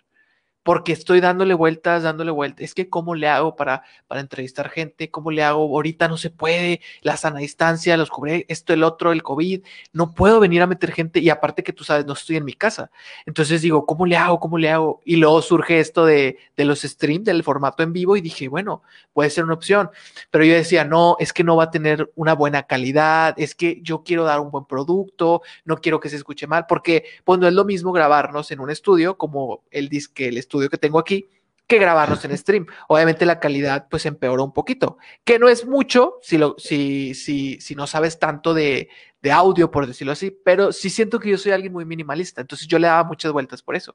porque estoy dándole vueltas, dándole vueltas. Es que cómo le hago para, para entrevistar gente, cómo le hago, ahorita no se puede, la sana distancia, los cubre, esto, el otro, el COVID, no puedo venir a meter gente y aparte que tú sabes, no estoy en mi casa. Entonces digo, ¿cómo le hago? ¿Cómo le hago? Y luego surge esto de, de los streams, del formato en vivo y dije, bueno, puede ser una opción. Pero yo decía, no, es que no va a tener una buena calidad, es que yo quiero dar un buen producto, no quiero que se escuche mal, porque pues no es lo mismo grabarnos en un estudio como el disque, el estudio que tengo aquí que grabarnos en stream. Obviamente la calidad pues empeoró un poquito, que no es mucho si, lo, si, si, si no sabes tanto de, de, audio, por decirlo así, pero sí siento que yo soy alguien muy minimalista, entonces yo le daba muchas vueltas por eso.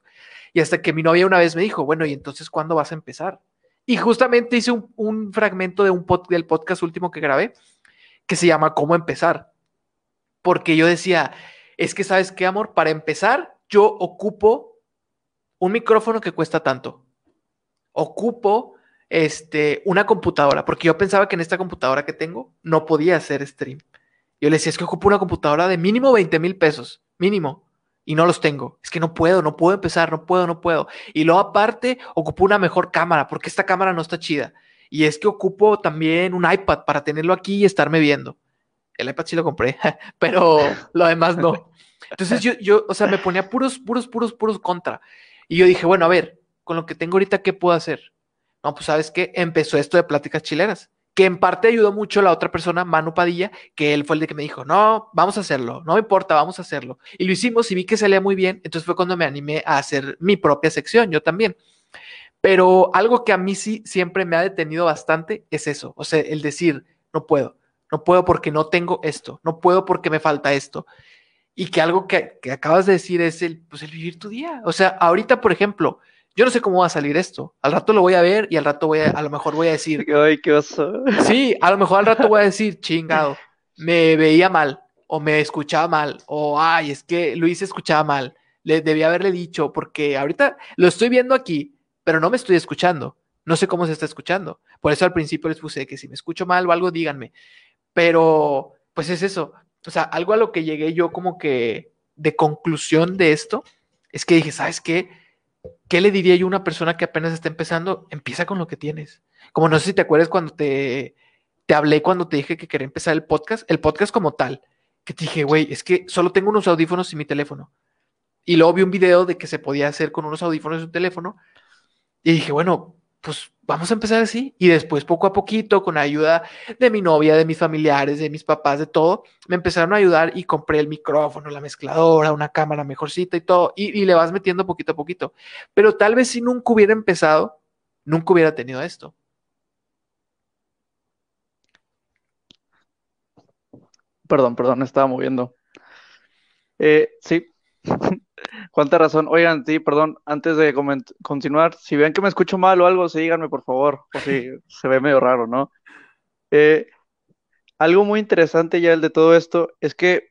Y hasta que mi novia una vez me dijo, bueno, ¿y entonces cuándo vas a empezar? Y justamente hice un, un fragmento de un pod, del podcast último que grabé, que se llama ¿Cómo empezar? Porque yo decía, es que sabes qué, amor, para empezar, yo ocupo un micrófono que cuesta tanto. Ocupo este, una computadora, porque yo pensaba que en esta computadora que tengo no podía hacer stream. Yo le decía, es que ocupo una computadora de mínimo 20 mil pesos, mínimo, y no los tengo. Es que no puedo, no puedo empezar, no puedo, no puedo. Y luego aparte, ocupo una mejor cámara, porque esta cámara no está chida. Y es que ocupo también un iPad para tenerlo aquí y estarme viendo. El iPad sí lo compré, pero lo demás no. Entonces yo, yo, o sea, me ponía puros, puros, puros, puros contra. Y yo dije, bueno, a ver, con lo que tengo ahorita, ¿qué puedo hacer? No, pues sabes qué, empezó esto de pláticas chileras, que en parte ayudó mucho la otra persona, Manu Padilla, que él fue el de que me dijo, no, vamos a hacerlo, no me importa, vamos a hacerlo. Y lo hicimos y vi que salía muy bien, entonces fue cuando me animé a hacer mi propia sección, yo también. Pero algo que a mí sí siempre me ha detenido bastante es eso, o sea, el decir, no puedo, no puedo porque no tengo esto, no puedo porque me falta esto y que algo que, acabas de decir es el, pues el vivir tu día. O sea, ahorita, por ejemplo, yo no sé cómo va a salir esto. Al rato lo voy a ver y al rato voy a, a lo mejor voy a decir. Ay, qué oso. Sí, a lo mejor al rato voy a decir, chingado, me veía mal, o me escuchaba mal, o ay, es que Luis escuchaba mal, le debía haberle dicho, porque ahorita lo estoy viendo aquí, pero no me estoy escuchando. No sé cómo se está escuchando. Por eso al principio les puse que si me escucho mal o algo, díganme. Pero, pues es eso. O sea, algo a lo que llegué yo como que de conclusión de esto es que dije, ¿sabes qué? ¿Qué le diría yo a una persona que apenas está empezando? Empieza con lo que tienes. Como no sé si te acuerdas cuando te, te hablé, cuando te dije que quería empezar el podcast, el podcast como tal, que te dije, güey, es que solo tengo unos audífonos y mi teléfono. Y luego vi un video de que se podía hacer con unos audífonos y un teléfono. Y dije, bueno, pues vamos a empezar así. Y después, poco a poquito, con ayuda de mi novia, de mis familiares, de mis papás, de todo, me empezaron a ayudar y compré el micrófono, la mezcladora, una cámara mejorcita y todo. Y, le vas metiendo poquito a poquito. Pero tal vez si nunca hubiera empezado, nunca hubiera tenido esto. Perdón, perdón, me estaba moviendo. Eh, sí, cuánta razón. Oigan, sí, perdón, antes de continuar, si ven que me escucho mal o algo, sí, díganme por favor, o si se ve medio raro, ¿no? Eh, algo muy interesante ya el de todo esto es que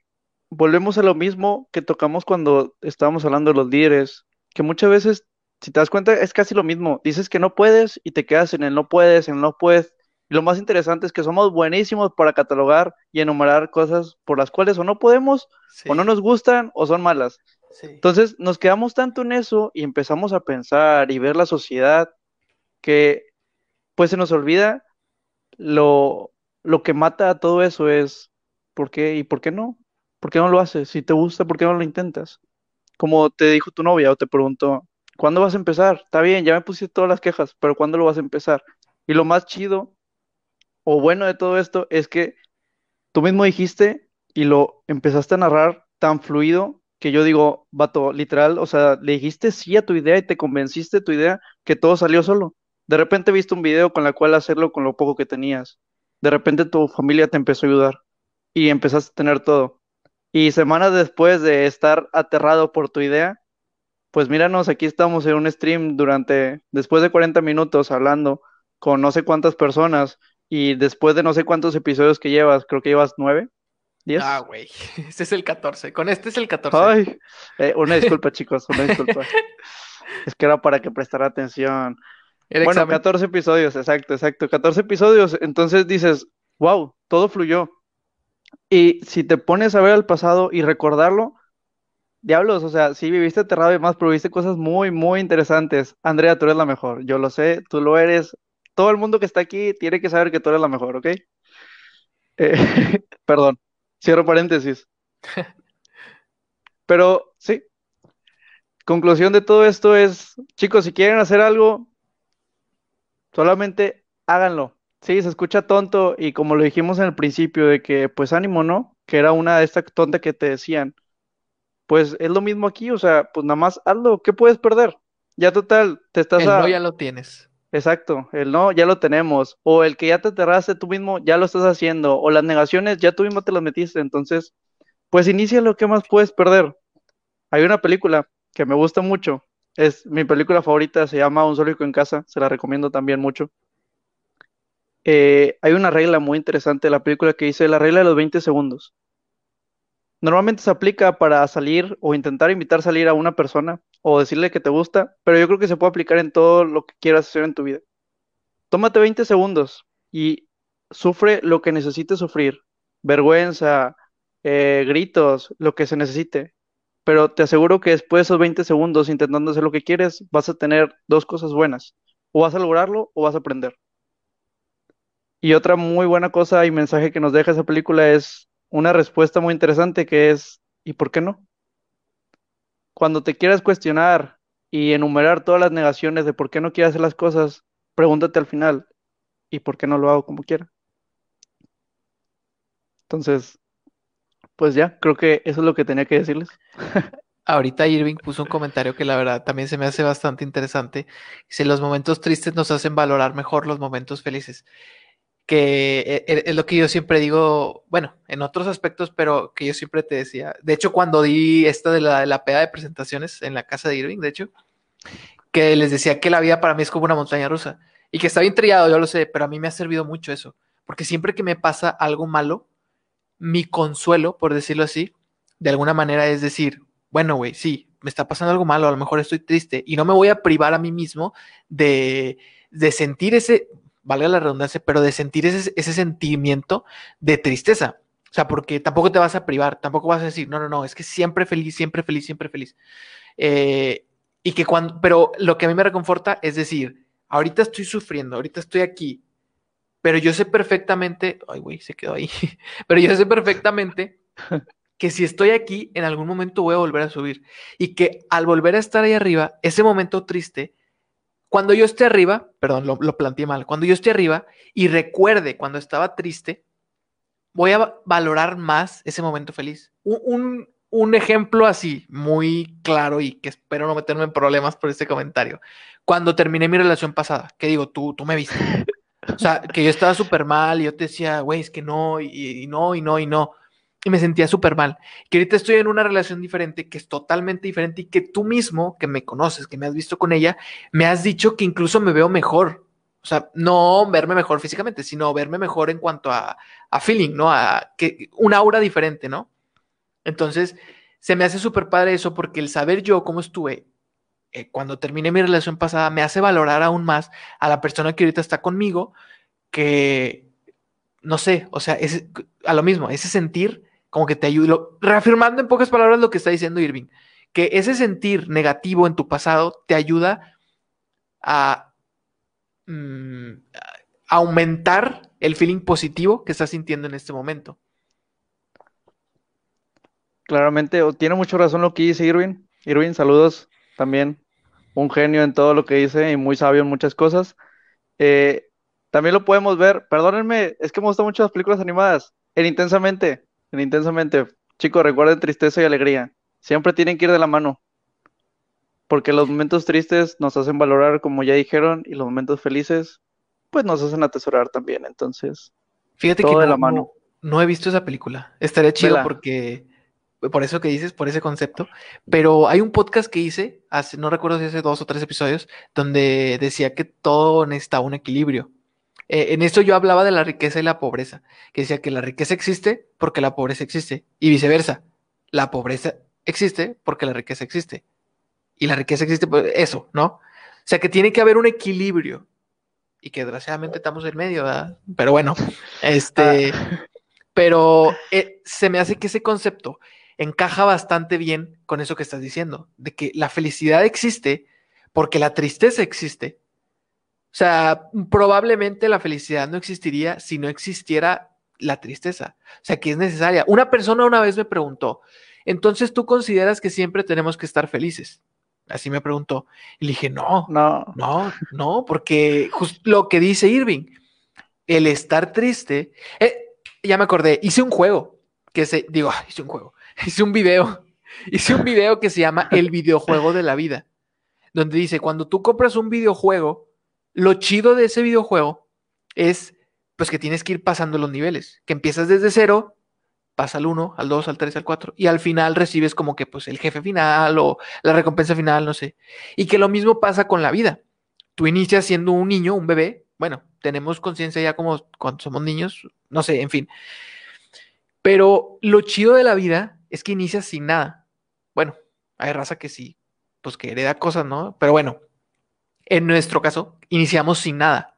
volvemos a lo mismo que tocamos cuando estábamos hablando de los líderes, que muchas veces, si te das cuenta, es casi lo mismo. Dices que no puedes y te quedas en el no puedes, en el no puedes, y lo más interesante es que somos buenísimos para catalogar y enumerar cosas por las cuales o no podemos, o no nos gustan, o son malas. Entonces nos quedamos tanto en eso y empezamos a pensar y ver la sociedad que pues se nos olvida lo, lo que mata a todo eso es ¿por qué y por qué no? ¿Por qué no lo haces? Si te gusta, ¿por qué no lo intentas? Como te dijo tu novia o te preguntó, ¿cuándo vas a empezar? Está bien, ya me pusiste todas las quejas, pero ¿cuándo lo vas a empezar? Y lo más chido o bueno de todo esto es que tú mismo dijiste y lo empezaste a narrar tan fluido que yo digo, vato, literal, o sea, le dijiste sí a tu idea y te convenciste de tu idea que todo salió solo. De repente viste un video con la cual hacerlo con lo poco que tenías. De repente tu familia te empezó a ayudar y empezaste a tener todo. Y semanas después de estar aterrado por tu idea, pues míranos, aquí estamos en un stream durante, después de 40 minutos hablando con no sé cuántas personas y después de no sé cuántos episodios que llevas, creo que llevas nueve, Ah, güey, este es el 14. Con este es el 14. Ay, eh, una disculpa, chicos, una disculpa. es que era para que prestara atención. bueno, 14 episodios, exacto, exacto. 14 episodios. Entonces dices, wow, todo fluyó. Y si te pones a ver al pasado y recordarlo, diablos, o sea, sí viviste aterrado y más, pero viste cosas muy, muy interesantes. Andrea, tú eres la mejor. Yo lo sé, tú lo eres todo el mundo que está aquí tiene que saber que tú eres la mejor, ¿ok? Eh, perdón, cierro paréntesis. Pero sí, conclusión de todo esto es, chicos, si quieren hacer algo, solamente háganlo. Sí, se escucha tonto y como lo dijimos en el principio de que pues ánimo, ¿no? Que era una de estas tontas que te decían. Pues es lo mismo aquí, o sea, pues nada más hazlo, ¿qué puedes perder? Ya total, te estás el no ya lo tienes. Exacto, el no ya lo tenemos, o el que ya te aterraste tú mismo ya lo estás haciendo, o las negaciones ya tú mismo te las metiste, entonces, pues inicia lo que más puedes perder. Hay una película que me gusta mucho, es mi película favorita, se llama Un solo en casa, se la recomiendo también mucho. Eh, hay una regla muy interesante de la película que dice la regla de los 20 segundos. Normalmente se aplica para salir o intentar invitar a salir a una persona o decirle que te gusta, pero yo creo que se puede aplicar en todo lo que quieras hacer en tu vida. Tómate 20 segundos y sufre lo que necesites sufrir, vergüenza, eh, gritos, lo que se necesite. Pero te aseguro que después de esos 20 segundos intentando hacer lo que quieres, vas a tener dos cosas buenas. O vas a lograrlo o vas a aprender. Y otra muy buena cosa y mensaje que nos deja esa película es una respuesta muy interesante que es, ¿y por qué no? Cuando te quieras cuestionar y enumerar todas las negaciones de por qué no quieres hacer las cosas, pregúntate al final, ¿y por qué no lo hago como quiera? Entonces, pues ya, creo que eso es lo que tenía que decirles. Ahorita Irving puso un comentario que la verdad también se me hace bastante interesante. Dice, los momentos tristes nos hacen valorar mejor los momentos felices que e, e, es lo que yo siempre digo, bueno, en otros aspectos, pero que yo siempre te decía. De hecho, cuando di esta de la, de la peda de presentaciones en la casa de Irving, de hecho, que les decía que la vida para mí es como una montaña rusa y que está bien trillado, yo lo sé, pero a mí me ha servido mucho eso, porque siempre que me pasa algo malo, mi consuelo, por decirlo así, de alguna manera es decir, bueno, güey, sí, me está pasando algo malo, a lo mejor estoy triste y no me voy a privar a mí mismo de, de sentir ese, valga la redundancia, pero de sentir ese, ese sentimiento de tristeza. O sea, porque tampoco te vas a privar, tampoco vas a decir, no, no, no, es que siempre feliz, siempre feliz, siempre feliz. Eh, y que cuando, pero lo que a mí me reconforta es decir, ahorita estoy sufriendo, ahorita estoy aquí, pero yo sé perfectamente, ay, güey, se quedó ahí, pero yo sé perfectamente que si estoy aquí, en algún momento voy a volver a subir. Y que al volver a estar ahí arriba, ese momento triste, cuando yo esté arriba, perdón, lo, lo planteé mal, cuando yo esté arriba y recuerde cuando estaba triste, voy a valorar más ese momento feliz. Un, un, ejemplo así, muy claro y que espero no meterme en problemas por este comentario. Cuando terminé mi relación pasada, que digo, tú, tú me viste. O sea, que yo estaba súper mal y yo te decía, güey, es que no, y no, y no, y no y me sentía súper mal. Que ahorita estoy en una relación diferente, que es totalmente diferente y que tú mismo, que me conoces, que me has visto con ella, me has dicho que incluso me veo mejor. O sea, no verme mejor físicamente, sino verme mejor en cuanto a, feeling, ¿no? A que un aura diferente, ¿no? Entonces, se me hace súper padre eso porque el saber yo cómo estuve eh, cuando terminé mi relación pasada me hace valorar aún más a la persona que ahorita está conmigo, que, no sé, o sea, es a lo mismo, ese sentir como que te ayuda, reafirmando en pocas palabras lo que está diciendo Irving, que ese sentir negativo en tu pasado te ayuda a, mm, aumentar el feeling positivo que estás sintiendo en este momento. Claramente, tiene mucha razón lo que dice Irving. Irving, saludos también. Un genio en todo lo que dice y muy sabio en muchas cosas. Eh, también lo podemos ver, perdónenme, es que me gustan mucho las películas animadas. En Intensamente, intensamente. Chicos, recuerden tristeza y alegría. Siempre tienen que ir de la mano. Porque los momentos tristes nos hacen valorar, como ya dijeron, y los momentos felices, pues nos hacen atesorar también. Entonces, fíjate que no, de la mano. No, he visto esa película. Estaría chido porque, por eso que dices, por ese concepto. Pero hay un podcast que hice, hace, no recuerdo si hace dos o tres episodios, donde decía que todo necesita un equilibrio. Eh, en esto yo hablaba de la riqueza y la pobreza, que decía que la riqueza existe porque la pobreza existe, y viceversa. La pobreza existe porque la riqueza existe. Y la riqueza existe por eso, ¿no? O sea que tiene que haber un equilibrio. Y que desgraciadamente estamos en medio, ¿verdad? Pero bueno, este. Ah. Pero eh, se me hace que ese concepto encaja bastante bien con eso que estás diciendo, de que la felicidad existe porque la tristeza existe o sea, probablemente la felicidad no existiría si no existiera la tristeza. O sea, que es necesaria. Una persona una vez me preguntó, entonces tú consideras que siempre tenemos que estar felices. Así me preguntó. Y le dije, no, no, no, no, porque justo lo que dice Irving, el estar triste, eh, ya me acordé, hice un juego, que se, digo, hice un juego, hice un video, hice un video que se llama El videojuego de la vida, donde dice, cuando tú compras un videojuego, lo chido de ese videojuego es pues que tienes que ir pasando los niveles, que empiezas desde cero, pasa al 1, al 2, al 3, al 4, y al final recibes como que pues el jefe final o la recompensa final, no sé. Y que lo mismo pasa con la vida. Tú inicias siendo un niño, un bebé, bueno, tenemos conciencia ya como cuando somos niños, no sé, en fin. Pero lo chido de la vida es que inicias sin nada. Bueno, hay raza que sí, pues que hereda cosas, ¿no? Pero bueno, en nuestro caso, iniciamos sin nada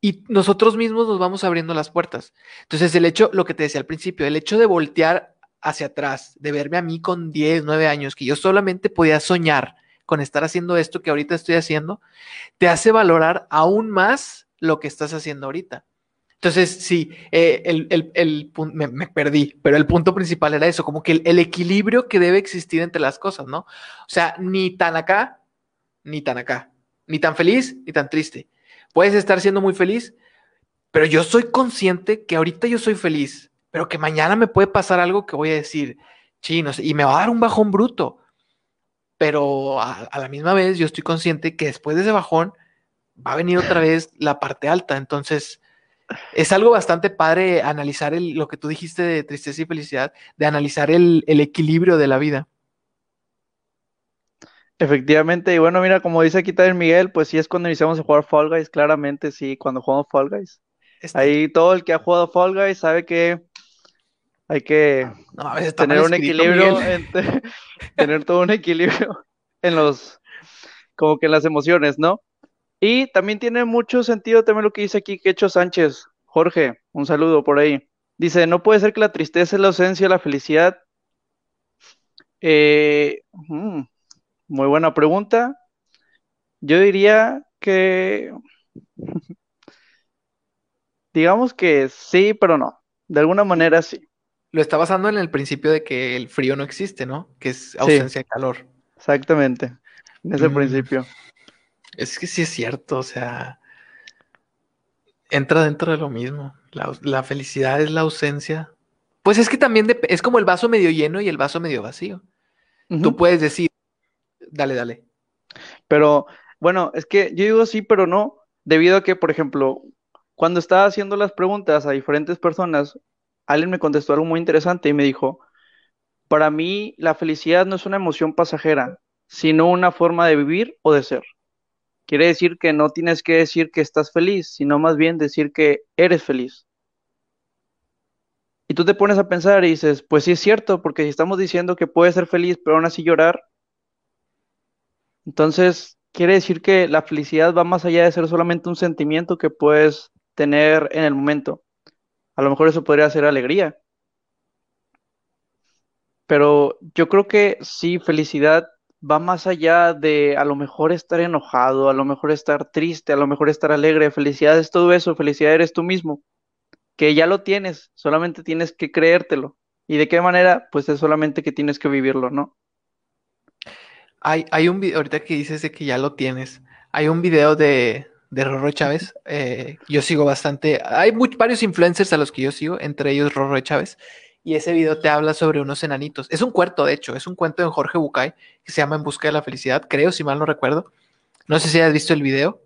y nosotros mismos nos vamos abriendo las puertas. Entonces, el hecho, lo que te decía al principio, el hecho de voltear hacia atrás, de verme a mí con 10, 9 años, que yo solamente podía soñar con estar haciendo esto que ahorita estoy haciendo, te hace valorar aún más lo que estás haciendo ahorita. Entonces, sí, eh, el, el, el me, perdí, pero el punto principal era eso, como que el, el, equilibrio que debe existir entre las cosas, ¿no? O sea, ni tan acá, ni tan acá ni tan feliz ni tan triste. Puedes estar siendo muy feliz, pero yo soy consciente que ahorita yo soy feliz, pero que mañana me puede pasar algo que voy a decir, chinos, y me va a dar un bajón bruto. Pero a, la misma vez yo estoy consciente que después de ese bajón va a venir otra vez la parte alta. Entonces, es algo bastante padre analizar el, lo que tú dijiste de tristeza y felicidad, de analizar el equilibrio de la vida. Efectivamente, y bueno, mira, como dice aquí también Miguel, pues sí es cuando iniciamos a jugar Fall Guys, claramente sí, cuando jugamos Fall Guys. Este... Ahí todo el que ha jugado Fall Guys sabe que hay que no, tener un equilibrio, entre, tener todo un equilibrio en los, como que en las emociones, ¿no? Y también tiene mucho sentido también lo que dice aquí Quecho Sánchez. Jorge, un saludo por ahí. Dice, no puede ser que la tristeza es la ausencia de la felicidad. Eh, mm, muy buena pregunta. Yo diría que, digamos que sí, pero no. De alguna manera sí. Lo está basando en el principio de que el frío no existe, ¿no? Que es ausencia de calor. Exactamente, en ese Mm. principio. Es que sí es cierto, o sea, entra dentro de lo mismo. La, la felicidad es la ausencia. Pues es que también es como el vaso medio lleno y el vaso medio vacío. Tú puedes decir, dale, dale. Pero bueno, es que yo digo sí, pero no, debido a que, por ejemplo, cuando estaba haciendo las preguntas a diferentes personas, alguien me contestó algo muy interesante y me dijo, para mí la felicidad no es una emoción pasajera, sino una forma de vivir o de ser. Quiere decir que no tienes que decir que estás feliz, sino más bien decir que eres feliz. Y tú te pones a pensar y dices, pues sí es cierto, porque si estamos diciendo que puedes ser feliz, pero aún así llorar, entonces quiere decir que la felicidad va más allá de ser solamente un sentimiento que puedes tener en el momento. A lo mejor eso podría ser alegría, pero yo creo que sí, felicidad va más allá de a lo mejor estar enojado, a lo mejor estar triste, a lo mejor estar alegre. Felicidad es todo eso, felicidad eres tú mismo, que ya lo tienes, solamente tienes que creértelo. ¿Y de qué manera? Pues es solamente que tienes que vivirlo, ¿no? Hay, hay un video, ahorita que dices de que ya lo tienes, hay un video de, de Rorro Chávez. eh, yo sigo bastante, hay varios influencers a los que yo sigo, entre ellos Rorro Chávez. Y ese video te habla sobre unos enanitos. Es un cuento, de hecho, es un cuento de Jorge Bucay que se llama En busca de la felicidad, creo, si mal no recuerdo. No sé si has visto el video.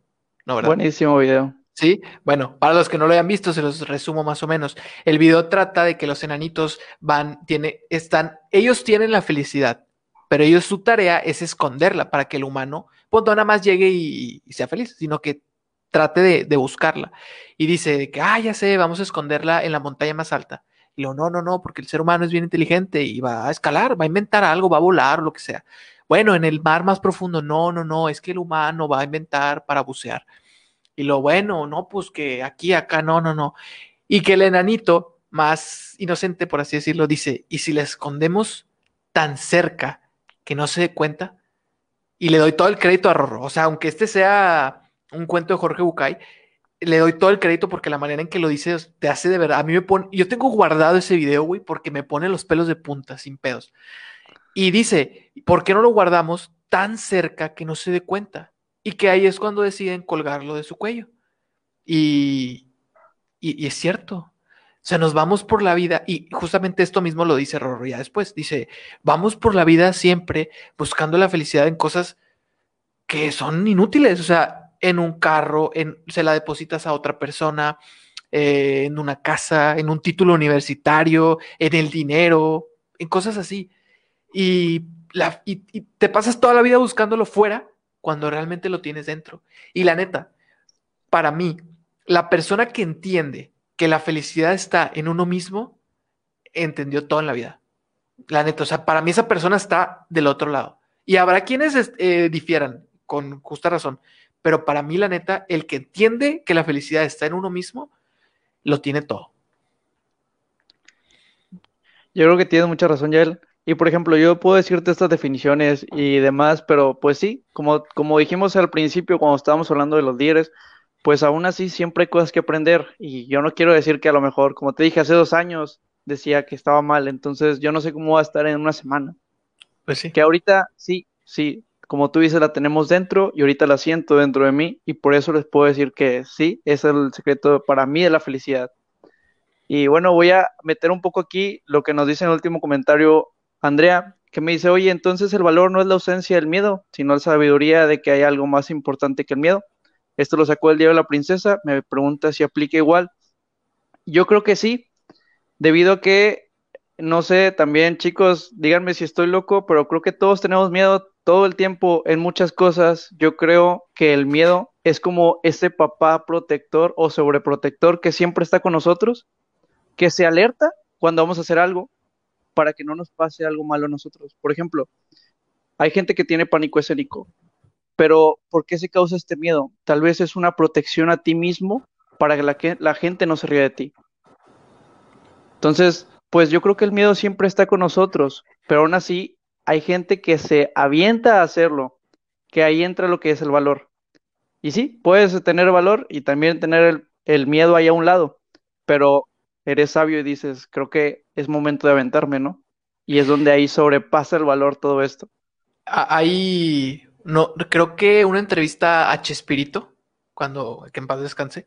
No, ¿verdad? Buenísimo video. Sí, bueno, para los que no lo hayan visto, se los resumo más o menos. El video trata de que los enanitos van, tiene, están, ellos tienen la felicidad, pero ellos su tarea es esconderla para que el humano, pues no nada más llegue y, sea feliz, sino que trate de, de buscarla. Y dice que, ah, ya sé, vamos a esconderla en la montaña más alta. Y lo, no, no, no, porque el ser humano es bien inteligente y va a escalar, va a inventar algo, va a volar lo que sea. Bueno, en el mar más profundo, no, no, no, es que el humano va a inventar para bucear. Y lo bueno, no, pues que aquí, acá, no, no, no. Y que el enanito, más inocente, por así decirlo, dice, ¿y si la escondemos tan cerca que no se dé cuenta? Y le doy todo el crédito a Rorro. O sea, aunque este sea un cuento de Jorge Bucay, le doy todo el crédito porque la manera en que lo dice te hace de verdad. A mí me pone, yo tengo guardado ese video, güey, porque me pone los pelos de punta, sin pedos. Y dice, ¿por qué no lo guardamos tan cerca que no se dé cuenta? Y que ahí es cuando deciden colgarlo de su cuello. Y, y, y es cierto. O sea, nos vamos por la vida, y justamente esto mismo lo dice Rorro ya después. Dice, vamos por la vida siempre buscando la felicidad en cosas que son inútiles. O sea, en un carro, en, se la depositas a otra persona, eh, en una casa, en un título universitario, en el dinero, en cosas así. Y, te pasas toda la vida buscándolo fuera cuando realmente lo tienes dentro. Y la neta, para mí, la persona que entiende que la felicidad está en uno mismo, entendió todo en la vida. La neta, o sea, para mí esa persona está del otro lado. Y habrá quienes eh, difieran, con justa razón, pero para mí, la neta, el que entiende que la felicidad está en uno mismo, lo tiene todo. Yo creo que tienes mucha razón, Yael. Y por ejemplo, yo puedo decirte estas definiciones y demás, pero pues sí, como, como dijimos al principio cuando estábamos hablando de los líderes, pues aún así siempre hay cosas que aprender. Y yo no quiero decir que a lo mejor, como te dije, hace dos años decía que estaba mal, entonces yo no sé cómo va a estar en una semana. Pues sí. Que ahorita sí, sí, como tú dices, la tenemos dentro y ahorita la siento dentro de mí y por eso les puedo decir que sí, ese es el secreto para mí de la felicidad. Y bueno, voy a meter un poco aquí lo que nos dice en el último comentario Andrea, que me dice, oye, entonces el valor no es la ausencia del miedo, sino la sabiduría de que hay algo más importante que el miedo. Esto lo sacó el diario la princesa, me pregunta si aplica igual. Yo creo que sí, debido a que, no sé, también chicos, díganme si estoy loco, pero creo que todos tenemos miedo todo el tiempo en muchas cosas. Yo creo que el miedo es como ese papá protector o sobreprotector que siempre está con nosotros, que se alerta cuando vamos a hacer algo para que no nos pase algo malo a nosotros. Por ejemplo, hay gente que tiene pánico escénico, pero ¿por qué se causa este miedo? Tal vez es una protección a ti mismo para que la, que la gente no se ría de ti. Entonces, pues yo creo que el miedo siempre está con nosotros, pero aún así hay gente que se avienta a hacerlo, que ahí entra lo que es el valor. Y sí, puedes tener valor y también tener el, el miedo ahí a un lado, pero eres sabio y dices, creo que es momento de aventarme, ¿no? Y es donde ahí sobrepasa el valor todo esto. Hay, no, creo que una entrevista a Chespirito, cuando, que en paz descanse,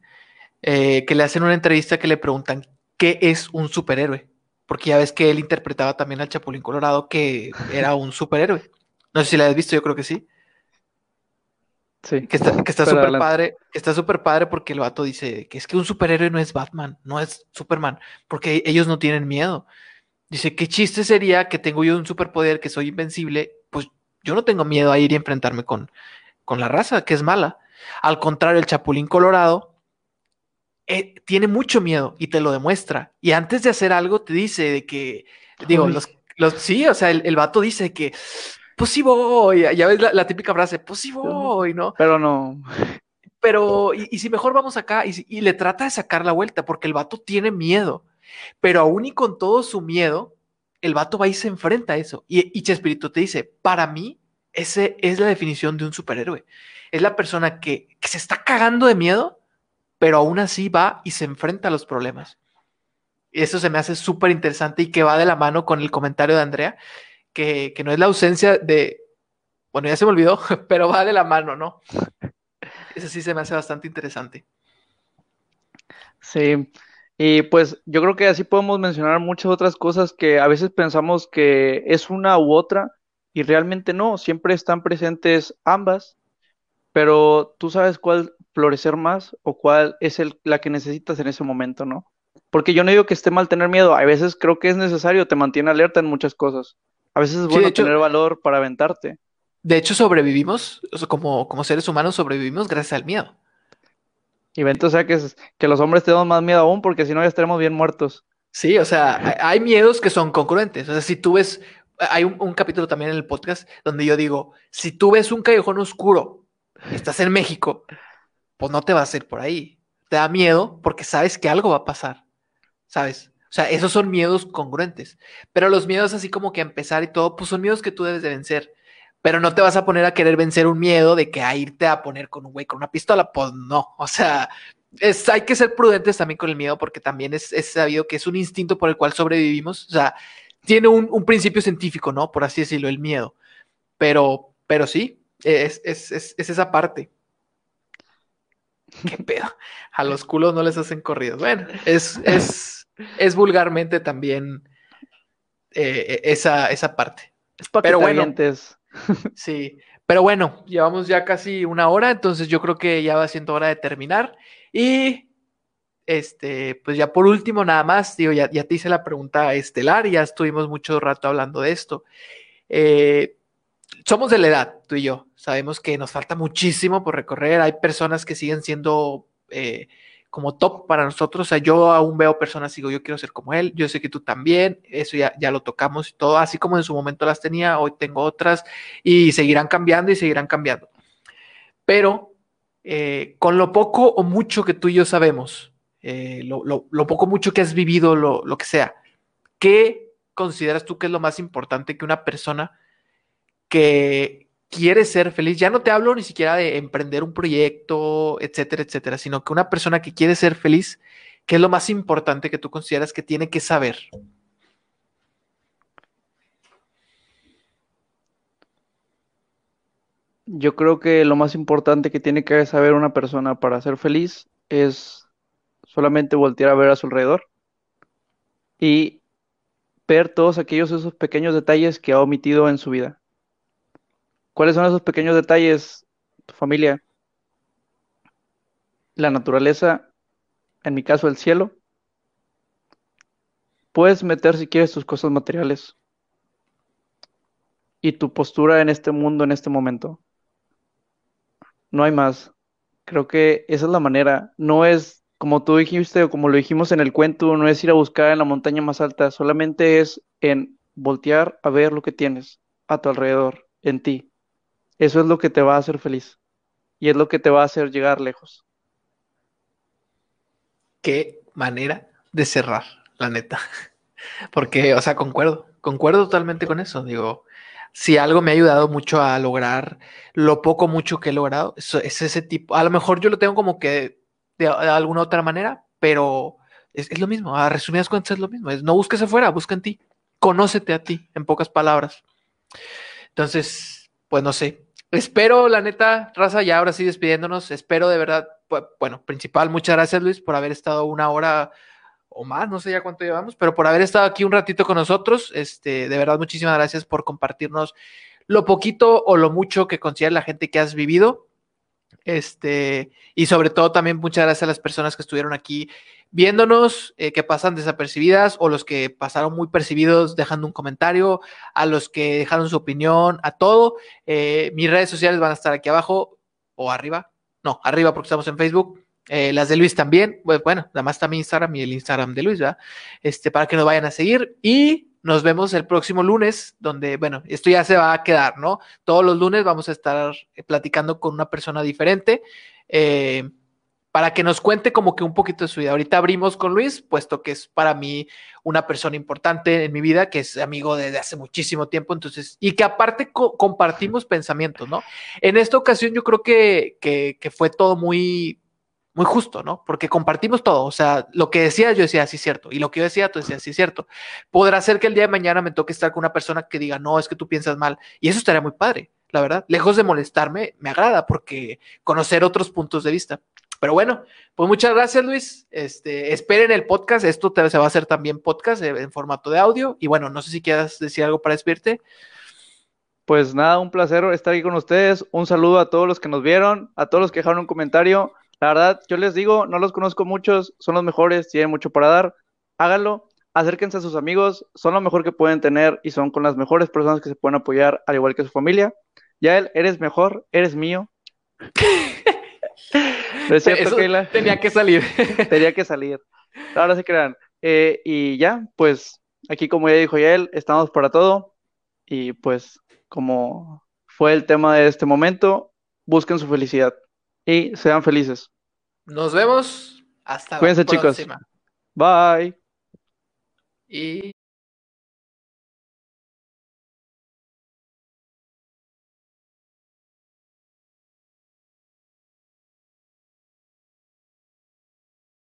eh, que le hacen una entrevista que le preguntan, ¿qué es un superhéroe? Porque ya ves que él interpretaba también al Chapulín Colorado, que era un superhéroe. No sé si la has visto, yo creo que sí. Sí. Que está, que está súper padre, que está súper padre porque el vato dice que es que un superhéroe no es Batman, no es Superman, porque ellos no tienen miedo. Dice, ¿qué chiste sería que tengo yo un superpoder, que soy invencible? Pues yo no tengo miedo a ir y enfrentarme con, con la raza, que es mala. Al contrario, el Chapulín Colorado eh, tiene mucho miedo y te lo demuestra. Y antes de hacer algo te dice de que, digo, los, los, sí, o sea, el, el vato dice que pues sí voy, ya ves la, típica frase, pues sí voy, ¿no? Pero no. Pero, y, si mejor vamos acá, y, y, le trata de sacar la vuelta, porque el vato tiene miedo, pero aún y con todo su miedo, el vato va y se enfrenta a eso. Y, y Chespirito te dice, para mí, ese es la definición de un superhéroe. Es la persona que, que se está cagando de miedo, pero aún así va y se enfrenta a los problemas. Y eso se me hace súper interesante y que va de la mano con el comentario de Andrea, que, no es la ausencia de, bueno, ya se me olvidó, pero va de la mano, ¿no? Eso sí se me hace bastante interesante. Sí, y pues yo creo que así podemos mencionar muchas otras cosas que a veces pensamos que es una u otra y realmente no, siempre están presentes ambas, pero tú sabes cuál florecer más o cuál es el, la que necesitas en ese momento, ¿no? Porque yo no digo que esté mal tener miedo, a veces creo que es necesario, te mantiene alerta en muchas cosas. A veces es bueno tener valor para aventarte. De hecho, sobrevivimos, como, como seres humanos sobrevivimos gracias al miedo. Y vente, o sea, que, que los hombres tenemos más miedo aún, porque si no ya estaremos bien muertos. Sí, o sea, hay miedos que son concurrentes. O sea, si tú ves, hay un, capítulo también en el podcast donde yo digo, si tú ves un callejón oscuro estás en México, pues no te vas a ir por ahí. Te da miedo porque sabes que algo va a pasar, ¿sabes? O sea, esos son miedos congruentes. Pero los miedos así como que empezar y todo, pues son miedos que tú debes de vencer. Pero no te vas a poner a querer vencer un miedo de que a irte a poner con un güey con una pistola. Pues no. O sea, es, hay que ser prudentes también con el miedo porque también es, sabido que es un instinto por el cual sobrevivimos. O sea, tiene un, principio científico, ¿no? Por así decirlo, el miedo. Pero, pero sí, es, es, es esa parte. ¿Qué pedo? A los culos no les hacen corridos. Bueno, es, es, es vulgarmente también eh, esa, esa parte. Es para pero bueno, sí, pero bueno, llevamos ya casi una hora, entonces yo creo que ya va siendo hora de terminar. Y este, pues ya por último, nada más, digo, ya, ya te hice la pregunta estelar, ya estuvimos mucho rato hablando de esto. Eh, somos de la edad, tú y yo. Sabemos que nos falta muchísimo por recorrer. Hay personas que siguen siendo eh, como top para nosotros. O sea, yo aún veo personas digo, yo quiero ser como él, yo sé que tú también, eso ya, ya lo tocamos y todo, así como en su momento las tenía, hoy tengo otras y seguirán cambiando y seguirán cambiando. Pero eh, con lo poco o mucho que tú y yo sabemos, eh, lo, lo, lo, poco mucho que has vivido, lo, lo que sea, ¿qué consideras tú que es lo más importante que una persona que, quiere ser feliz, ya no te hablo ni siquiera de emprender un proyecto, etcétera, etcétera, sino que una persona que quiere ser feliz, ¿qué es lo más importante que tú consideras que tiene que saber? Yo creo que lo más importante que tiene que saber una persona para ser feliz es solamente voltear a ver a su alrededor y ver todos aquellos esos pequeños detalles que ha omitido en su vida. ¿Cuáles son esos pequeños detalles? Tu familia, la naturaleza, en mi caso el cielo. Puedes meter si quieres tus cosas materiales y tu postura en este mundo en este momento. No hay más. Creo que esa es la manera. No es como tú dijiste o como lo dijimos en el cuento, no es ir a buscar en la montaña más alta, solamente es en voltear a ver lo que tienes a tu alrededor en ti. Eso es lo que te va a hacer feliz y es lo que te va a hacer llegar lejos. Qué manera de cerrar, la neta. Porque, o sea, concuerdo, concuerdo totalmente con eso. Digo, si algo me ha ayudado mucho a lograr lo poco, mucho que he logrado, es, ese tipo. A lo mejor yo lo tengo como que de, alguna otra manera, pero es, lo mismo. A resumidas cuentas es lo mismo. Es, no busques afuera, busca en ti. Conócete a ti, en pocas palabras. Entonces, pues no sé. Espero, la neta, Raza, ya ahora sí despidiéndonos. Espero de verdad, bueno, principal, muchas gracias Luis por haber estado una hora o más, no sé ya cuánto llevamos, pero por haber estado aquí un ratito con nosotros. Este, de verdad, muchísimas gracias por compartirnos lo poquito o lo mucho que considera la gente que has vivido. Este, y sobre todo también muchas gracias a las personas que estuvieron aquí viéndonos, eh, que pasan desapercibidas o los que pasaron muy percibidos dejando un comentario, a los que dejaron su opinión, a todo. Eh, mis redes sociales van a estar aquí abajo o arriba. No, arriba porque estamos en Facebook. Eh, las de Luis también, pues, bueno, nada más también Instagram y el Instagram de Luis, ¿verdad? Este, para que nos vayan a seguir y nos vemos el próximo lunes, donde, bueno, esto ya se va a quedar, ¿no? Todos los lunes vamos a estar eh, platicando con una persona diferente eh, para que nos cuente como que un poquito de su vida. Ahorita abrimos con Luis, puesto que es para mí una persona importante en mi vida, que es amigo desde hace muchísimo tiempo, entonces, y que aparte compartimos pensamientos, ¿no? En esta ocasión yo creo que, fue todo muy muy justo, ¿no? Porque compartimos todo, o sea, lo que decía yo decía, sí, cierto, y lo que yo decía, tú decías, sí, cierto. Podrá ser que el día de mañana me toque estar con una persona que diga, no, es que tú piensas mal, y eso estaría muy padre, la verdad. Lejos de molestarme, me agrada porque conocer otros puntos de vista. Pero bueno, pues muchas gracias, Luis. Este, esperen el podcast, esto te, se va a hacer también podcast en formato de audio, y bueno, no sé si quieras decir algo para despedirte. Pues nada, un placer estar aquí con ustedes. Un saludo a todos los que nos vieron, a todos los que dejaron un comentario. La verdad, yo les digo, no los conozco muchos, son los mejores, tienen mucho para dar. Háganlo, acérquense a sus amigos, son lo mejor que pueden tener y son con las mejores personas que se pueden apoyar, al igual que su familia. Ya él, eres mejor, eres mío. es cierto, Tenía que salir. tenía que salir. Ahora se crean. Eh, y ya, pues aquí como ya dijo Yael, estamos para todo. Y pues como fue el tema de este momento, busquen su felicidad y sean felices. Nos vemos. Hasta Cuídense, la próxima. chicos. Bye. Y